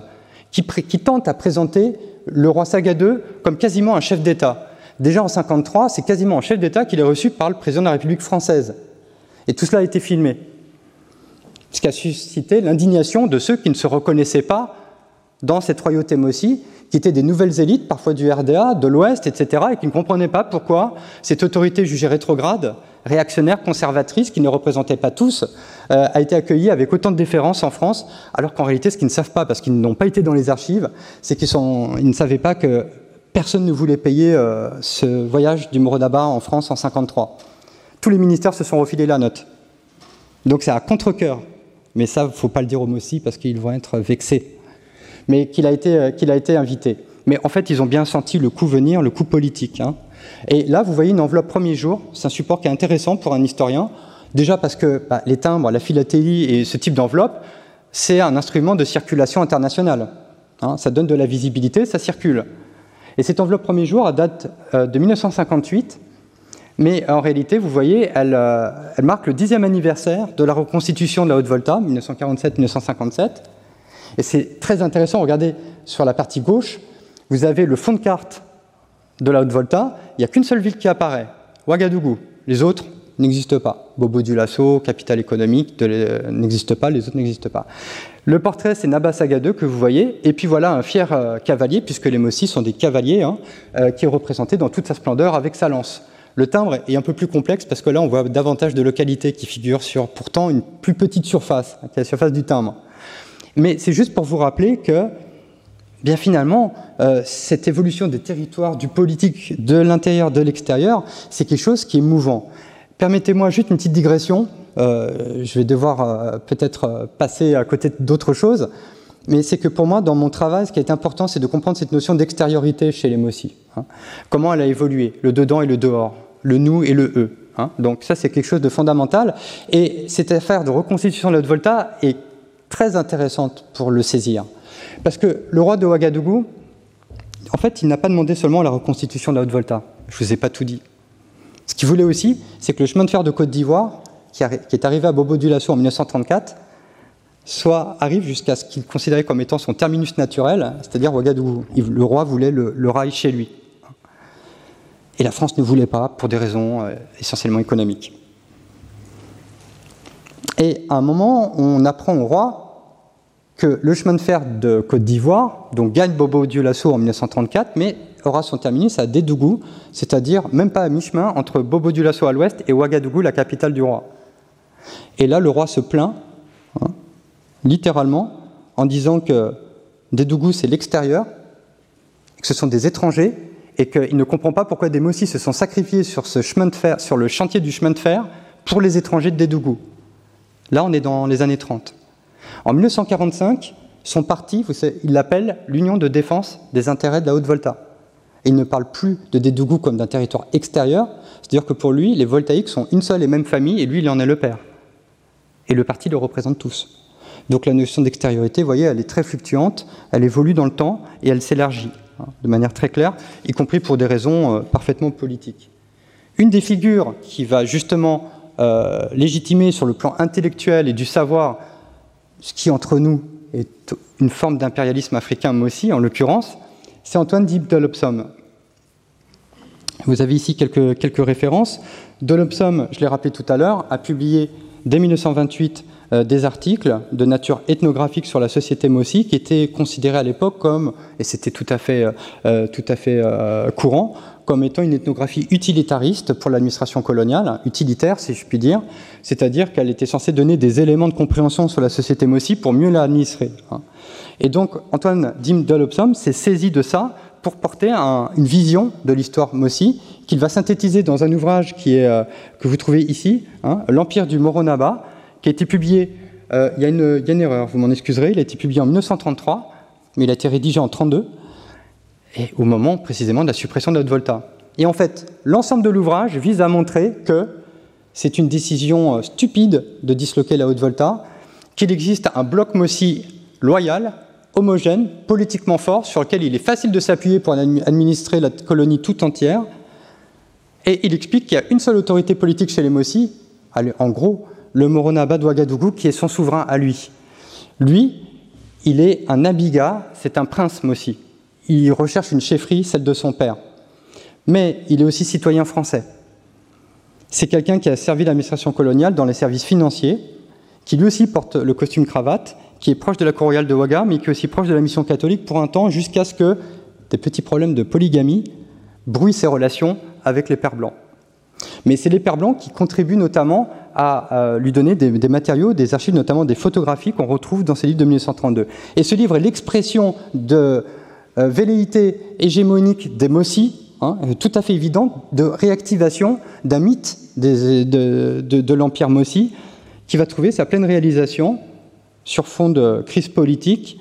[SPEAKER 3] qui, tente à présenter le roi Saga II comme quasiment un chef d'État. Déjà en 1953, c'est quasiment un chef d'État qu'il est reçu par le président de la République française. Et tout cela a été filmé. Ce qui a suscité l'indignation de ceux qui ne se reconnaissaient pas dans cette royauté Mossi, qui étaient des nouvelles élites, parfois du RDA, de l'Ouest, etc., et qui ne comprenaient pas pourquoi cette autorité jugée rétrograde, réactionnaire, conservatrice, qui ne représentait pas tous, euh, a été accueillie avec autant de déférence en France, alors qu'en réalité, ce qu'ils ne savent pas, parce qu'ils n'ont pas été dans les archives, c'est qu'ils ne savaient pas que personne ne voulait payer euh, ce voyage du Morodaba en France en 53. Tous les ministères se sont refilés la note. Donc c'est à contre-coeur. Mais ça, il ne faut pas le dire aux Mossi parce qu'ils vont être vexés mais qu'il a, été, euh, qu'il a été invité. Mais en fait, ils ont bien senti le coup venir, le coup politique. Hein. Et là, vous voyez une enveloppe premier jour. C'est un support qui est intéressant pour un historien. Déjà parce que bah, les timbres, la philatélie et ce type d'enveloppe, c'est un instrument de circulation internationale. Hein. ça donne de la visibilité, ça circule. Et cette enveloppe premier jour, elle date euh, de 1958. Mais en réalité, vous voyez, euh, elle marque le dixième anniversaire de la reconstitution de la Haute-Volta, 1947-1957. Et c'est très intéressant, regardez sur la partie gauche, vous avez le fond de carte de la Haute-Volta, il n'y a qu'une seule ville qui apparaît, Ouagadougou. Les autres n'existent pas. Bobo du Lasso, capitale économique, n'existe pas, les autres n'existent pas. Le portrait, c'est Naba II que vous voyez, et puis voilà un fier euh, cavalier, puisque les Mossis sont des cavaliers, hein, euh, qui est représenté dans toute sa splendeur avec sa lance. Le timbre est un peu plus complexe parce que là, on voit davantage de localités qui figurent sur pourtant une plus petite surface, qui est la surface du timbre. Mais c'est juste pour vous rappeler que, bien finalement, euh, cette évolution des territoires, du politique, de l'intérieur, de l'extérieur, c'est quelque chose qui est mouvant. Permettez-moi juste une petite digression. Euh, je vais devoir euh, peut-être passer à côté d'autres choses. Mais c'est que pour moi, dans mon travail, ce qui est important, c'est de comprendre cette notion d'extériorité chez les Mossi. Hein. Comment elle a évolué, le dedans et le dehors, le nous et le eux. Hein. Donc ça, c'est quelque chose de fondamental. Et cette affaire de reconstitution de la Volta est très intéressante pour le saisir. Parce que le roi de Ouagadougou en fait, il n'a pas demandé seulement la reconstitution de la Haute-Volta. Je ne vous ai pas tout dit. Ce qu'il voulait aussi, c'est que le chemin de fer de Côte d'Ivoire, qui, est arrivé à Bobo Dioulasso en 1934, soit arrive jusqu'à ce qu'il considérait comme étant son terminus naturel, c'est-à-dire Ouagadougou. Le roi voulait le, rail chez lui. Et la France ne voulait pas pour des raisons euh, essentiellement économiques. Et à un moment, on apprend au roi que le chemin de fer de Côte d'Ivoire, donc gagne Bobo Dioulasso en 1934, mais aura son terminus à Dédougou, c'est-à-dire même pas à mi-chemin entre Bobo Dioulasso à l'ouest et Ouagadougou, la capitale du roi. Et là, le roi se plaint, hein, littéralement, en disant que Dédougou, c'est l'extérieur, que ce sont des étrangers, et qu'il ne comprend pas pourquoi des Mossis se sont sacrifiés sur, ce chemin de fer, sur le chantier du chemin de fer pour les étrangers de Dédougou. Là, on est dans les années 30. En 1945, son parti, il l'appelle l'Union de défense des intérêts de la Haute-Volta. Il ne parle plus de Dédougou comme d'un territoire extérieur, c'est-à-dire que pour lui, les voltaïques sont une seule et même famille, et lui, il en est le père. Et le parti le représente tous. Donc la notion d'extériorité, vous voyez, elle est très fluctuante, elle évolue dans le temps et elle s'élargit hein, de manière très claire, y compris pour des raisons euh, parfaitement politiques. Une des figures qui va justement euh, légitimer sur le plan intellectuel et du savoir ce qui entre nous est une forme d'impérialisme africain, mais en l'occurrence, c'est Antoine Dib Dolopsom. Vous avez ici quelques, quelques références. Dolopsom, je l'ai rappelé tout à l'heure, a publié dès 1928 euh, des articles de nature ethnographique sur la société Mossi qui étaient considérés à l'époque comme, et c'était tout à fait, euh, euh, courant, comme étant une ethnographie utilitariste pour l'administration coloniale, utilitaire si je puis dire, c'est-à-dire qu'elle était censée donner des éléments de compréhension sur la société Mossi pour mieux l'administrer. Hein. Et donc Antoine Dim Dolopsom s'est saisi de ça pour porter une vision de l'histoire Mossi qu'il va synthétiser dans un ouvrage qui est, euh, que vous trouvez ici, hein, L'Empire du Moronaba, qui a été publié, euh, il, y a une, il y a une erreur, vous m'en excuserez, il a été publié en 1933, mais il a été rédigé en 1932 et au moment précisément de la suppression de Haute-Volta. Et en fait, l'ensemble de l'ouvrage vise à montrer que c'est une décision euh, stupide de disloquer la Haute-Volta, qu'il existe un bloc Mossi loyal, homogène, politiquement fort, sur lequel il est facile de s'appuyer pour administrer la colonie tout entière. Et il explique qu'il y a une seule autorité politique chez les Mossi, en gros, le Moronaba Ouagadougou, qui est son souverain à lui. Lui, il est un abiga, c'est un prince Mossi il recherche une chefferie, celle de son père. Mais il est aussi citoyen français. C'est quelqu'un qui a servi l'administration coloniale dans les services financiers, qui lui aussi porte le costume cravate, qui est proche de la cour royale de Ouaga, mais qui est aussi proche de la mission catholique pour un temps, jusqu'à ce que des petits problèmes de polygamie brouillent ses relations avec les pères blancs. Mais c'est les pères blancs qui contribuent notamment à, lui donner des, des, matériaux, des archives, notamment des photographies qu'on retrouve dans ces livres de 1932. Et ce livre est l'expression de euh, velléité hégémonique des Mossi, hein, tout à fait évidente, de réactivation d'un mythe de, l'Empire Mossi, qui va trouver sa pleine réalisation sur fond de crise politique,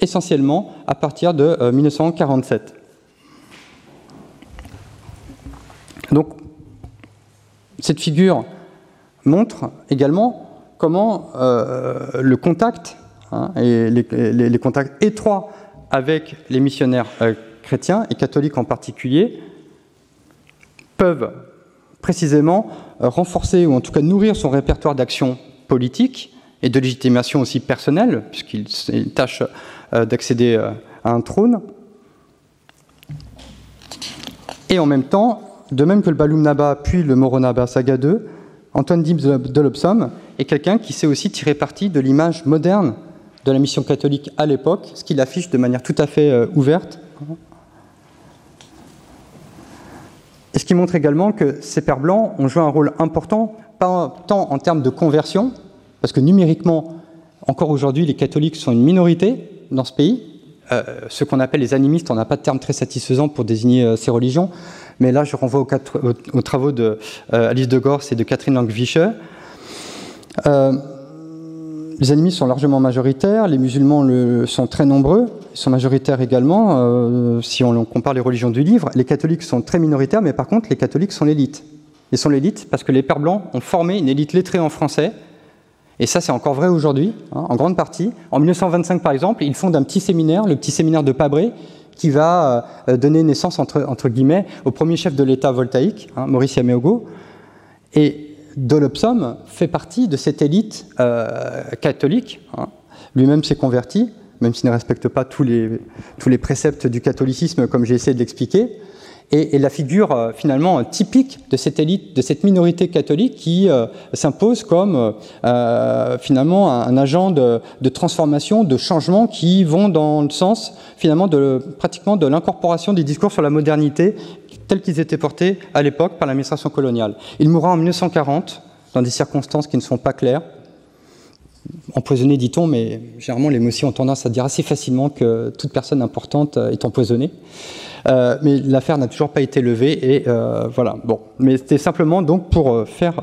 [SPEAKER 3] essentiellement à partir de 1947. Euh, Donc, cette figure montre également comment euh, le contact hein, et les, contacts étroits avec les missionnaires euh, chrétiens et catholiques en particulier peuvent précisément euh, renforcer ou en tout cas nourrir son répertoire d'action politique et de légitimation aussi personnelle, puisqu'il tâche euh, d'accéder à un trône. Et en même temps, de même que le Baloum Naba puis le Moronaba Saga II, Antoine Dims de Lobsom est quelqu'un qui sait aussi tirer parti de l'image moderne de la mission catholique à l'époque, ce qu'il affiche de manière tout à fait euh, ouverte. Et ce qui montre également que ces pères blancs ont joué un rôle important, pas tant en termes de conversion, parce que numériquement, encore aujourd'hui, les catholiques sont une minorité dans ce pays. Euh, ce qu'on appelle les animistes, on n'a pas de terme très satisfaisant pour désigner euh, ces religions, mais là je renvoie aux, travaux de Alice de Gors et de Catherine Langwische. Les animistes sont largement majoritaires, les musulmans sont très nombreux, ils sont majoritaires également, euh, si on, compare les religions du livre. Les catholiques sont très minoritaires, mais par contre, les catholiques sont l'élite. Ils sont l'élite parce que les Pères Blancs ont formé une élite lettrée en français, et ça c'est encore vrai aujourd'hui, hein, en grande partie. En 1925 par exemple, ils fondent un petit séminaire, le petit séminaire de Pabré, qui va donner naissance, entre, entre, guillemets, au premier chef de l'État voltaïque, hein, Maurice Yameogo. Et Dolopsom fait partie de cette élite catholique. Hein. Lui-même s'est converti, même s'il ne respecte pas tous les, tous les préceptes du catholicisme, comme j'ai essayé de l'expliquer et, la figure euh, finalement typique de cette élite, de cette minorité catholique qui euh, s'impose comme euh, finalement un, agent de, transformation, de changement qui vont dans le sens finalement de pratiquement de l'incorporation des discours sur la modernité tels qu'ils étaient portés à l'époque par l'administration coloniale. Il mourra en 1940 dans des circonstances qui ne sont pas claires. Empoisonné, dit-on, mais généralement les mots ont tendance à dire assez facilement que toute personne importante est empoisonnée. Euh, mais l'affaire n'a toujours pas été levée et euh, voilà. Bon, mais c'était simplement donc pour euh, faire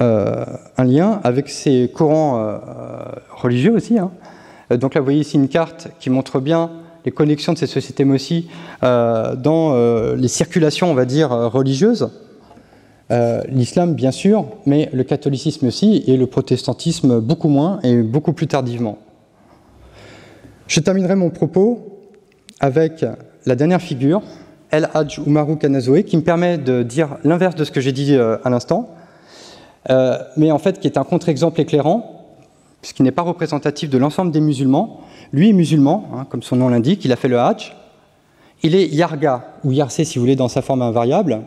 [SPEAKER 3] un lien avec ces courants religieux aussi. Hein. Donc là, vous voyez ici une carte qui montre bien les connexions de ces sociétés MOSI dans les circulations, on va dire, religieuses. L'islam, bien sûr, mais le catholicisme aussi, et le protestantisme beaucoup moins et beaucoup plus tardivement. Je terminerai mon propos avec la dernière figure, El Hajj Umaru Kanazoe, qui me permet de dire l'inverse de ce que j'ai dit euh, à l'instant, euh, mais en fait qui est un contre-exemple éclairant, puisqu'il n'est pas représentatif de l'ensemble des musulmans. Lui est musulman, hein, comme son nom l'indique, il a fait le Hajj. Il est Yarga, ou Yarsé si vous voulez, dans sa forme invariable.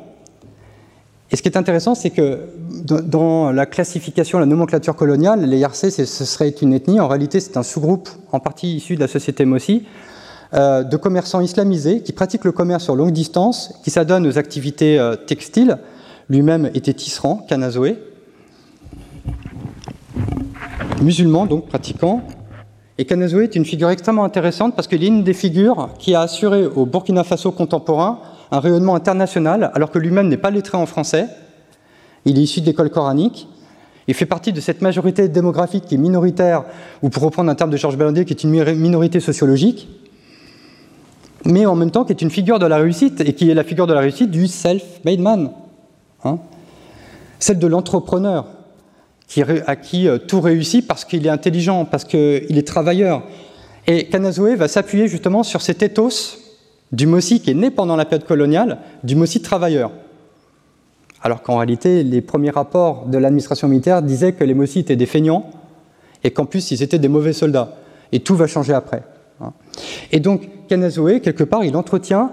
[SPEAKER 3] Et ce qui est intéressant, c'est que dans la classification, la nomenclature coloniale, les Yarsé, ce serait une ethnie. En réalité, c'est un sous-groupe en partie issu de la société Mossi, euh, de commerçants islamisés qui pratiquent le commerce sur longue distance, qui s'adonnent aux activités euh, textiles. Lui-même était tisserand, Kanazoé. Musulman, donc pratiquant. Et Kanazoé est une figure extrêmement intéressante parce qu'il est une des figures qui a assuré au Burkina Faso contemporain un rayonnement international, alors que lui-même n'est pas lettré en français. Il est issu d'école coranique. Il fait partie de cette majorité démographique qui est minoritaire, ou pour reprendre un terme de Georges Bellandier, qui est une minorité sociologique mais en même temps qui est une figure de la réussite, et qui est la figure de la réussite du self-made man. Hein. Celle de l'entrepreneur, à qui euh, tout réussit parce qu'il est intelligent, parce qu'il est travailleur. Et Kanazoe va s'appuyer justement sur cet ethos du Mossi qui est né pendant la période coloniale, du Mossi travailleur. Alors qu'en réalité, les premiers rapports de l'administration militaire disaient que les Mossi étaient des feignants et qu'en plus, ils étaient des mauvais soldats. Et tout va changer après. Hein. Et donc, Kanazoe, quelque part, il entretient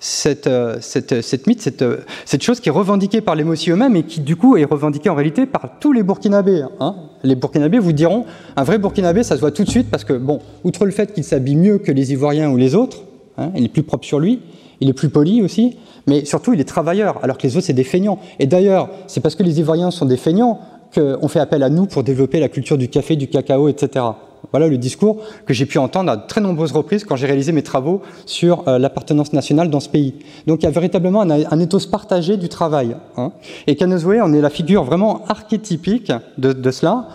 [SPEAKER 3] cette, euh, cette, mythe, euh, cette, chose qui est revendiquée par les Mossi eux-mêmes et qui, du coup, est revendiquée en réalité par tous les Burkinabés. Hein. Les Burkinabés vous diront, un vrai Burkinabé, ça se voit tout de suite parce que, bon, outre le fait qu'il s'habille mieux que les Ivoiriens ou les autres, hein, il est plus propre sur lui, il est plus poli aussi, mais surtout, il est travailleur, alors que les autres, c'est des feignants. Et d'ailleurs, c'est parce que les Ivoiriens sont des feignants qu'on fait appel à nous pour développer la culture du café, du cacao, etc. Voilà le discours que j'ai pu entendre à très nombreuses reprises quand j'ai réalisé mes travaux sur euh, l'appartenance nationale dans ce pays. Donc il y a véritablement un, ethos partagé du travail. Hein. Et Kanozoé en est la figure vraiment archétypique de, cela.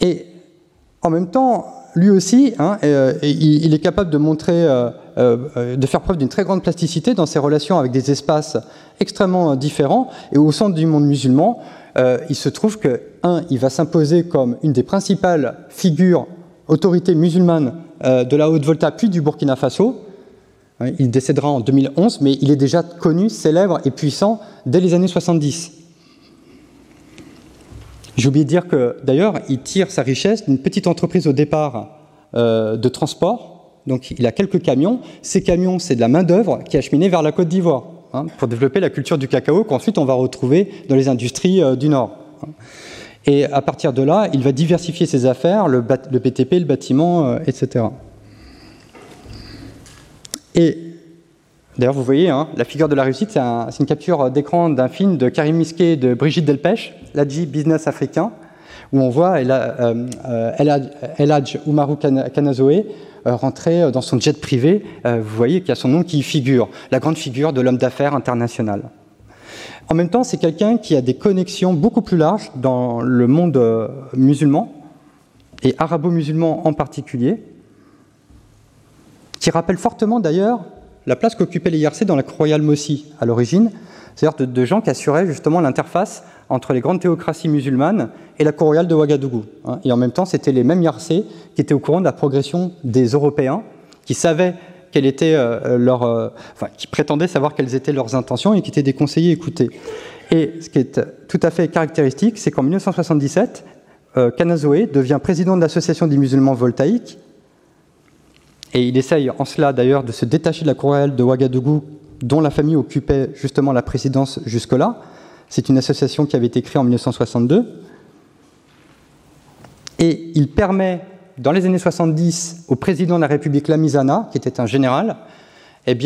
[SPEAKER 3] Et en même temps, lui aussi, hein, euh, il, est capable de montrer, euh, de faire preuve d'une très grande plasticité dans ses relations avec des espaces extrêmement différents. Et au centre du monde musulman, euh, il se trouve que, un, il va s'imposer comme une des principales figures, autorités musulmanes euh, de la Haute-Volta, puis du Burkina Faso. Hein, il décédera en 2011, mais il est déjà connu, célèbre et puissant dès les années 70. J'ai oublié de dire que, d'ailleurs, il tire sa richesse d'une petite entreprise au départ euh, de transport. Donc, il a quelques camions. Ces camions, c'est de la main-d'œuvre qui est acheminée vers la Côte d'Ivoire. Hein, pour développer la culture du cacao qu'ensuite on va retrouver dans les industries euh, du Nord. Et à partir de là, il va diversifier ses affaires, le, le BTP, le bâtiment, euh, etc. Et d'ailleurs, vous voyez, hein, la figure de la réussite, c'est une capture d'écran d'un film de Karim Misquet et de Brigitte Delpech, l'Adji Business africain, où on voit El, euh, Hadj Umaru Kanazoe euh, rentrer euh, dans son jet privé, euh, vous voyez qu'il y a son nom qui figure, la grande figure de l'homme d'affaires international. En même temps, c'est quelqu'un qui a des connexions beaucoup plus larges dans le monde musulman, et arabo-musulman en particulier, qui rappelle fortement d'ailleurs la place qu'occupaient les IRC dans la Royal Mossi à l'origine, c'est-à-dire de, gens qui assuraient justement l'interface entre les grandes théocraties musulmanes et la cour royale de Ouagadougou. Hein. Et en même temps, c'était les mêmes Yarcés qui étaient au courant de la progression des Européens qui savaient leurs, enfin, qui prétendaient savoir quelles étaient leurs intentions et qui étaient des conseillers écoutés. Et ce qui est tout à fait caractéristique, c'est qu'en 1977, Kanazoe devient président de l'Association des musulmans voltaïques, et il essaye en cela d'ailleurs de se détacher de la cour de Ouagadougou, dont la famille occupait justement la présidence jusque-là. C'est une association qui avait été créée en 1962. Et il permet, dans les années 70, au président de la République Lamizana, qui était un général, eh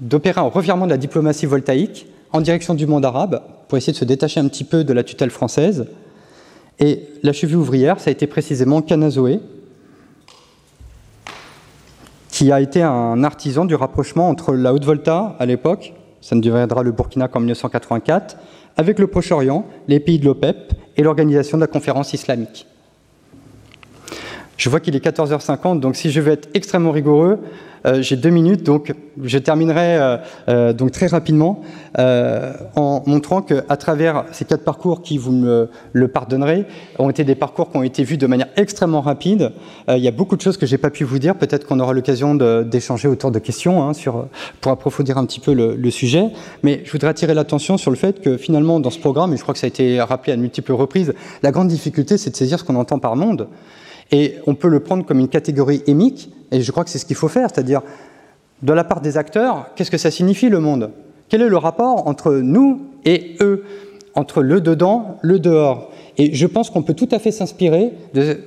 [SPEAKER 3] d'opérer un revirement de la diplomatie voltaïque en direction du monde arabe pour essayer de se détacher un petit peu de la tutelle française. Et la cheville ouvrière, ça a été précisément Kanazoé, qui a été un artisan du rapprochement entre la Haute-Volta à l'époque, ça ne deviendra le Burkina qu'en 1984, avec le Proche-Orient, les pays de l'OPEP et l'organisation de la conférence islamique. Je vois qu'il est 14h50, donc si je veux être extrêmement rigoureux, euh, j'ai deux minutes, donc je terminerai euh, euh, donc très rapidement en montrant qu'à travers ces quatre parcours qui, vous me le pardonnerez, ont été des parcours qui ont été vus de manière extrêmement rapide. il y a beaucoup de choses que j'ai pas pu vous dire. Peut-être qu'on aura l'occasion d'échanger autour de questions hein, sur, pour approfondir un petit peu le, le sujet. Mais je voudrais attirer l'attention sur le fait que finalement, dans ce programme, et je crois que ça a été rappelé à de multiples reprises, la grande difficulté, c'est de saisir ce qu'on entend par monde. Et on peut le prendre comme une catégorie émique, et je crois que c'est ce qu'il faut faire, c'est-à-dire, de la part des acteurs, qu'est-ce que ça signifie le monde? Quel est le rapport entre nous et eux? Entre le dedans, le dehors? Et je pense qu'on peut tout à fait s'inspirer de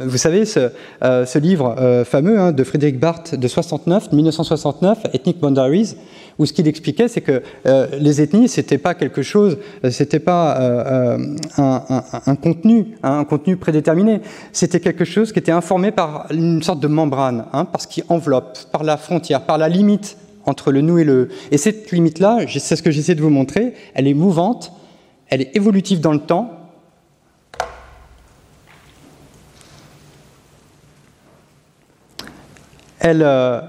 [SPEAKER 3] vous savez, ce, euh, livre euh, fameux hein, de Frédéric Barthes de 69, 1969, Ethnic Boundaries, où ce qu'il expliquait, c'est que euh, les ethnies, c'était pas quelque chose, c'était pas un, contenu, hein, un contenu prédéterminé, c'était quelque chose qui était informé par une sorte de membrane, hein, parce qu'il enveloppe, par la frontière, par la limite entre le nous et le. Et cette limite-là, c'est ce que j'essaie de vous montrer, elle est mouvante, elle est évolutive dans le temps, elle, euh,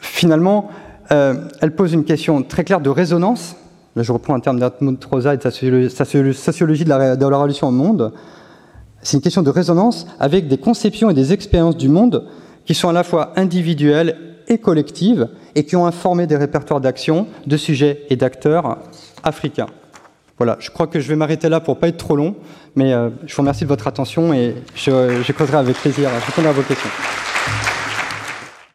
[SPEAKER 3] finalement, euh, elle pose une question très claire de résonance. Là, je reprends un terme Rosa et de sa sociologie de la, de la relation au monde. C'est une question de résonance avec des conceptions et des expériences du monde qui sont à la fois individuelles et collectives et qui ont informé des répertoires d'action, de sujets et d'acteurs africains. Voilà, je crois que je vais m'arrêter là pour ne pas être trop long, mais euh, je vous remercie de votre attention et je, je avec plaisir. Je répondrai à vos questions.